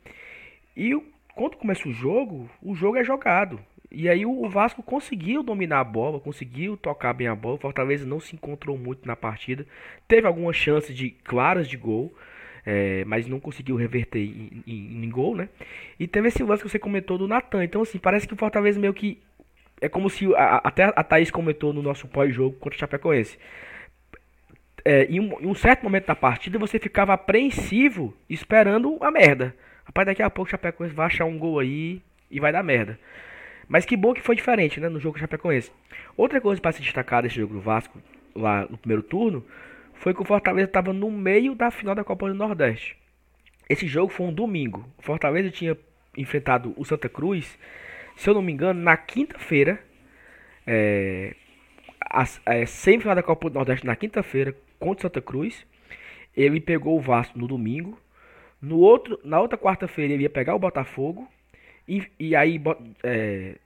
E quando começa o jogo, o jogo é jogado. E aí o Vasco conseguiu dominar a bola, conseguiu tocar bem a bola. O Fortaleza não se encontrou muito na partida. Teve algumas chances de claras de gol, é, mas não conseguiu reverter em, em, em, gol, né? E teve esse lance que você comentou do Natan. Então, assim, parece que o Fortaleza meio que. É como se. A, até a Thaís comentou no nosso pós-jogo contra o Chapecoense é, em, um, em, um, certo momento da partida você ficava apreensivo esperando a merda. Rapaz, daqui a pouco o Chapecoense vai achar um gol aí e vai dar merda. Mas que bom que foi diferente, né, no jogo Chapecoense. Outra coisa para se destacar desse jogo do Vasco, lá no primeiro turno, foi que o Fortaleza estava no meio da final da Copa do Nordeste. Esse jogo foi um domingo. O Fortaleza tinha enfrentado o Santa Cruz, se eu não me engano, na quinta-feira. É, a, é, semifinal da Copa do Nordeste na quinta-feira, contra Santa Cruz. Ele pegou o Vasco no domingo. No outro, na outra quarta-feira ele ia pegar o Botafogo. E, e aí é,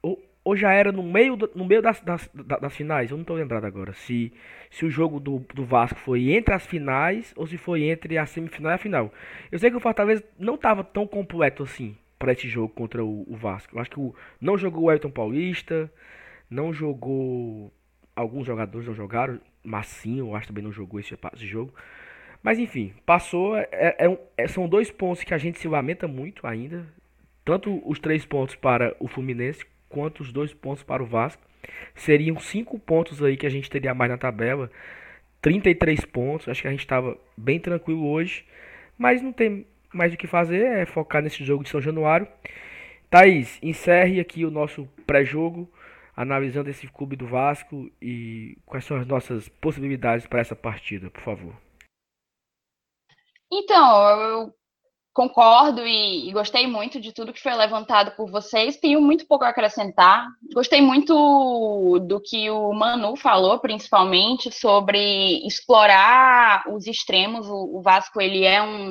ou, ou, já era no meio, do, no meio das, das, das, finais, eu não estou lembrado agora. Se, se o jogo do, do Vasco foi entre as finais ou se foi entre a semifinal e a final. Eu sei que o Fortaleza não estava tão completo assim para esse jogo contra o, o, Vasco. Eu acho que o, não jogou o Elton Paulista, não jogou. Alguns jogadores não jogaram. Massinho, eu acho também não jogou esse, esse jogo. Mas enfim, passou. É, é, é, são dois pontos que a gente se lamenta muito ainda. Tanto os três pontos para o Fluminense, quanto os dois pontos para o Vasco. Seriam cinco pontos aí que a gente teria mais na tabela. 33 pontos. Acho que a gente estava bem tranquilo hoje. Mas não tem mais o que fazer. É focar nesse jogo de São Januário. Thaís, encerre aqui o nosso pré-jogo analisando esse clube do Vasco e quais são as nossas possibilidades para essa partida, por favor. Então, eu concordo e, e, gostei muito de tudo que foi levantado por vocês. Tenho muito pouco a acrescentar. Gostei muito do que o Manu falou, principalmente sobre explorar os extremos. O, o Vasco ele é um,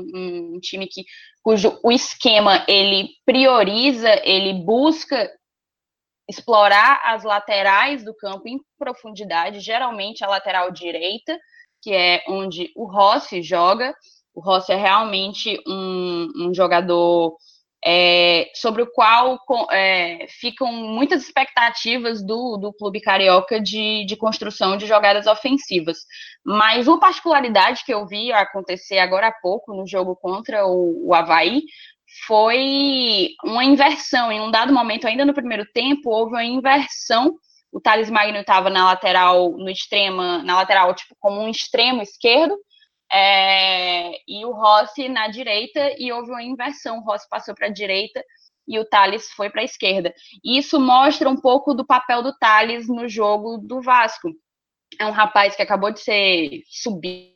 um, time que cujo o esquema ele prioriza, ele busca explorar as laterais do campo em profundidade, geralmente a lateral direita, que é onde o Rossi joga o Rossi é realmente um, um jogador é, sobre o qual é, ficam muitas expectativas do, do clube carioca de, de construção de jogadas ofensivas. Mas uma particularidade que eu vi acontecer agora há pouco no jogo contra o, o Havaí foi uma inversão. Em um dado momento, ainda no primeiro tempo, houve uma inversão. O Thales Magno estava na lateral, no extrema, na lateral, tipo, como um extremo esquerdo, é, e o Rossi na direita, e houve uma inversão. O Rossi passou para a direita e o Thales foi para a esquerda. Isso mostra um pouco do papel do Thales no jogo do Vasco. É um rapaz que acabou de ser subido,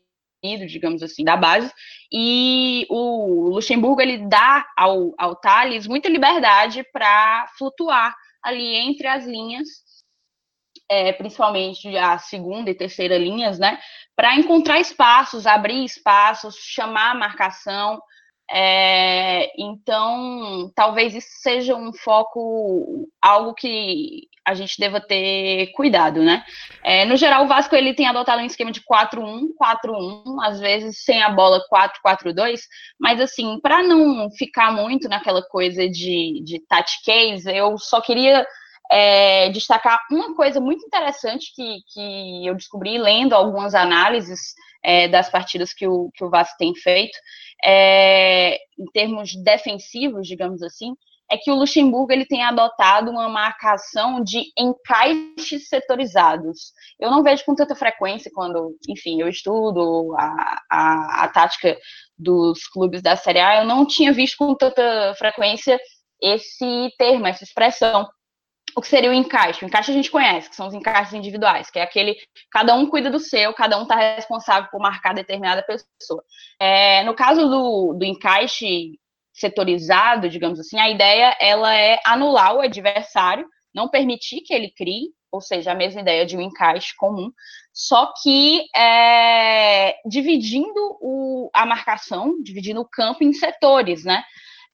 digamos assim, da base, e o Luxemburgo ele dá ao, ao Thales muita liberdade para flutuar ali entre as linhas é, principalmente a segunda e terceira linhas, né, para encontrar espaços, abrir espaços, chamar a marcação. É, então, talvez isso seja um foco, algo que a gente deva ter cuidado, né? É, no geral, o Vasco ele tem adotado um esquema de 4-1, 4-1, às vezes sem a bola 4-4-2, mas assim, para não ficar muito naquela coisa de, de tactics, eu só queria é, destacar uma coisa muito interessante que, que eu descobri lendo algumas análises é, das partidas que o, que o Vasco tem feito, é, em termos defensivos, digamos assim, é que o Luxemburgo ele tem adotado uma marcação de encaixes setorizados. Eu não vejo com tanta frequência quando, enfim, eu estudo a, a, a tática dos clubes da Série A, eu não tinha visto com tanta frequência esse termo, essa expressão o que seria o encaixe? O encaixe a gente conhece, que são os encaixes individuais, que é aquele, cada um cuida do seu, cada um está responsável por marcar determinada pessoa. É, no caso do, do encaixe setorizado, digamos assim, a ideia ela é anular o adversário, não permitir que ele crie, ou seja, a mesma ideia de um encaixe comum, só que é, dividindo o, a marcação, dividindo o campo em setores, né?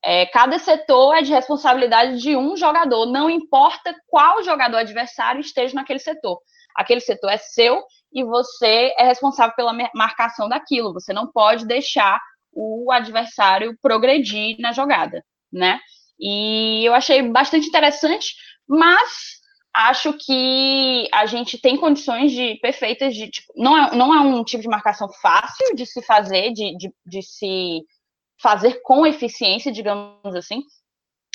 É, cada setor é de responsabilidade de um jogador, não importa qual jogador adversário esteja naquele setor. Aquele setor é seu e você é responsável pela marcação daquilo. Você não pode deixar o adversário progredir na jogada, né? E eu achei bastante interessante, mas acho que a gente tem condições de perfeitas de tipo, não é, não é um tipo de marcação fácil de se fazer, de, de, de se fazer com eficiência, digamos assim,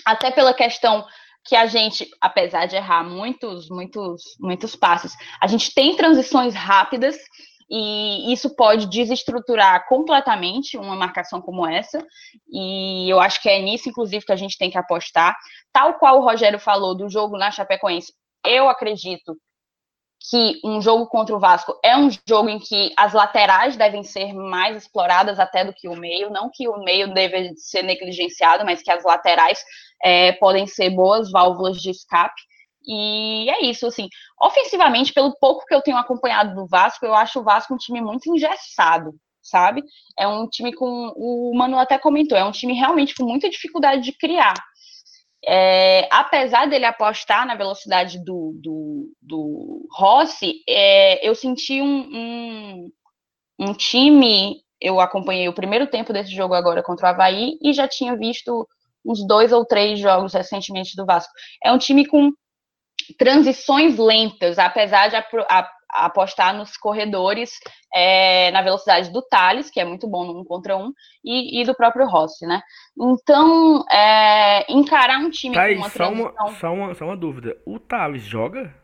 até pela questão que a gente, apesar de errar muitos, muitos, muitos passos, a gente tem transições rápidas e isso pode desestruturar completamente uma marcação como essa. E eu acho que é nisso, inclusive, que a gente tem que apostar. Tal qual o Rogério falou do jogo na Chapecoense, eu acredito que um jogo contra o Vasco é um jogo em que as laterais devem ser mais exploradas até do que o meio, não que o meio deve ser negligenciado, mas que as laterais é, podem ser boas válvulas de escape. E é isso, assim, ofensivamente, pelo pouco que eu tenho acompanhado do Vasco, eu acho o Vasco um time muito engessado, sabe? É um time com, o Manu até comentou, é um time realmente com muita dificuldade de criar. É, apesar dele apostar na velocidade do, do, do Rossi, é, eu senti um, um, um, time. Eu acompanhei o primeiro tempo desse jogo agora contra o Havaí e já tinha visto uns dois ou três jogos recentemente do Vasco. É um time com transições lentas, apesar de a, a, apostar nos corredores é, na velocidade do Thales, que é muito bom no um contra um, e, e do próprio Rossi, né? Então, é, encarar um time tá com uma só transição... Uma, só, uma, só uma dúvida, o Thales joga?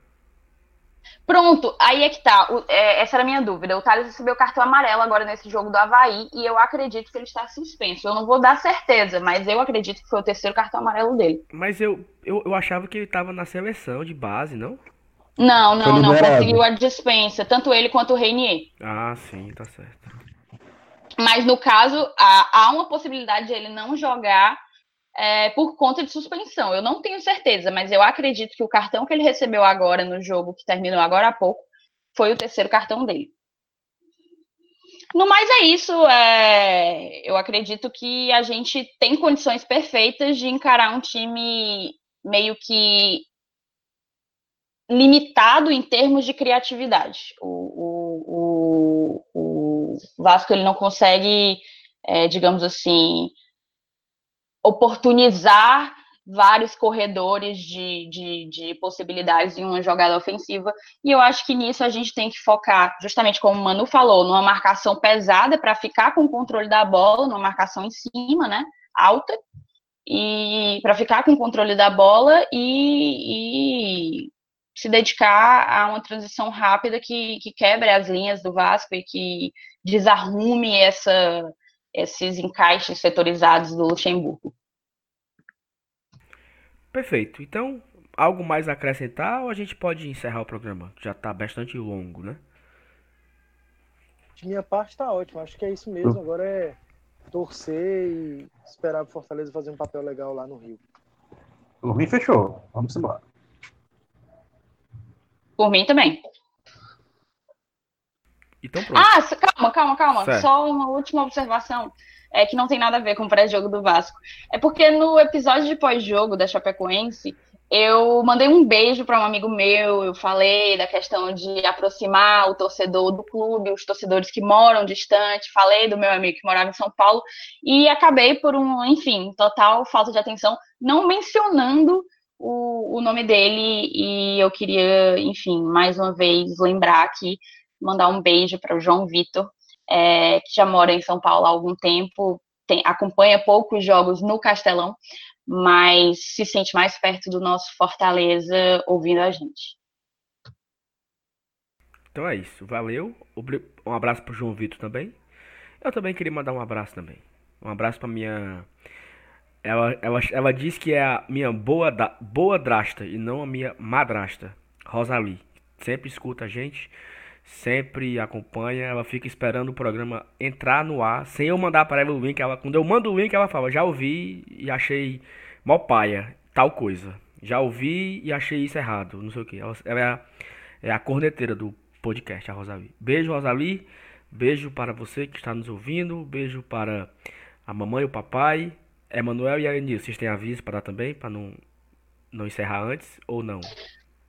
Pronto, aí é que tá. O, é, essa era a minha dúvida. O Thales recebeu cartão amarelo agora nesse jogo do Havaí e eu acredito que ele está suspenso. Eu não vou dar certeza, mas eu acredito que foi o terceiro cartão amarelo dele. Mas eu, eu, eu achava que ele estava na seleção de base, não? Não, não, não. Conseguiu a dispensa, tanto ele quanto o Reinier. Ah, sim, tá certo. Mas no caso, há, há uma possibilidade de ele não jogar é, por conta de suspensão. Eu não tenho certeza, mas eu acredito que o cartão que ele recebeu agora no jogo, que terminou agora há pouco, foi o terceiro cartão dele. No mais é isso. É... Eu acredito que a gente tem condições perfeitas de encarar um time meio que limitado em termos de criatividade. O, o, o, o Vasco ele não consegue, é, digamos assim, oportunizar vários corredores de, de, de, possibilidades em uma jogada ofensiva. E eu acho que nisso a gente tem que focar, justamente como o Manu falou, numa marcação pesada para ficar com o controle da bola, numa marcação em cima, né? Alta, e para ficar com o controle da bola e, e, se dedicar a uma transição rápida que, que quebre as linhas do Vasco e que desarrume essa, esses encaixes setorizados do Luxemburgo. Perfeito. Então, algo mais a acrescentar ou a gente pode encerrar o programa? Já está bastante longo, né? De minha parte está ótimo. Acho que é isso mesmo. Agora é torcer e esperar o Fortaleza fazer um papel legal lá no Rio. Por mim, fechou. Vamos embora. Por mim também. Então pronto. Ah, calma, calma, calma. Certo. Só uma última observação. É que não tem nada a ver com o pré-jogo do Vasco. É porque no episódio de pós-jogo da Chapecoense, eu mandei um beijo para um amigo meu, eu falei da questão de aproximar o torcedor do clube, os torcedores que moram distante, falei do meu amigo que morava em São Paulo, e acabei por um, enfim, total falta de atenção, não mencionando o, o nome dele, e eu queria, enfim, mais uma vez lembrar aqui mandar um beijo para o João Vitor, é, que já mora em São Paulo há algum tempo, tem, acompanha poucos jogos no Castelão, mas se sente mais perto do nosso Fortaleza ouvindo a gente. Então é isso, valeu. Um abraço para o João Vitor também. Eu também queria mandar um abraço também. Um abraço para minha. Ela, ela, ela diz que é a minha boa, boa drasta e não a minha madrasta, Rosalie. Sempre escuta a gente sempre acompanha, ela fica esperando o programa entrar no ar, sem eu mandar para ela o link, ela, quando eu mando o link, ela fala, já ouvi e achei mó paia, tal coisa. Já ouvi e achei isso errado, não sei o que. Ela, ela é, a, é a corneteira do podcast, a Rosalie. Beijo, Rosalie. Beijo para você que está nos ouvindo. Beijo para a mamãe e o papai. Emanuel e a vocês têm aviso para dar também, para não, não encerrar antes ou não?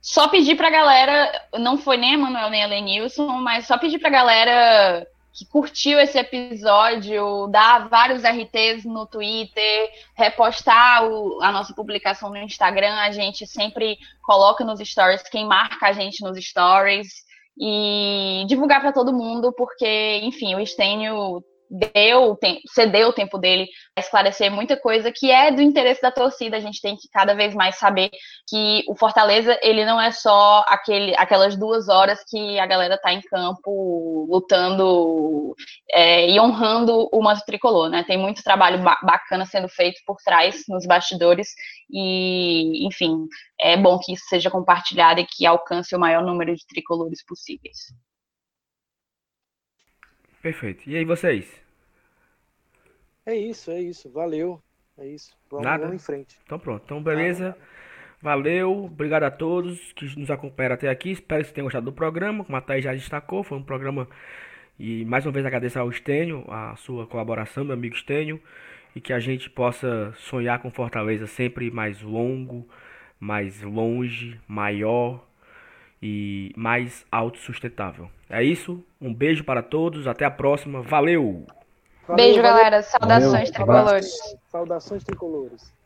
Só pedir pra galera, não foi nem a Manuel nem a Lenilson, mas só pedir pra galera que curtiu esse episódio, dar vários RTs no Twitter, repostar o, a nossa publicação no Instagram. A gente sempre coloca nos stories quem marca a gente nos stories e divulgar para todo mundo, porque, enfim, o Estênio deu, cedeu o tempo dele a esclarecer muita coisa que é do interesse da torcida. A gente tem que cada vez mais saber que o Fortaleza ele não é só aquele, aquelas duas horas que a galera tá em campo lutando é, e honrando o manto tricolor, né? Tem muito trabalho ba bacana sendo feito por trás nos bastidores e, enfim, é bom que isso seja compartilhado e que alcance o maior número de tricolores possíveis. Perfeito. E aí vocês? É isso, é isso. Valeu. É isso. Vamos, Nada? vamos em frente. Então pronto. Então beleza. Valeu. Obrigado a todos que nos acompanharam até aqui. Espero que vocês tenham gostado do programa. Como a Thaís já destacou, foi um programa. E mais uma vez agradeço ao Estênio, a sua colaboração, meu amigo Estênio. E que a gente possa sonhar com Fortaleza sempre mais longo, mais longe, maior e mais autossustentável. É isso. Um beijo para todos. Até a próxima. Valeu! Valeu, beijo, valeu. galera. Saudações valeu, tricolores. Saudações tricolores.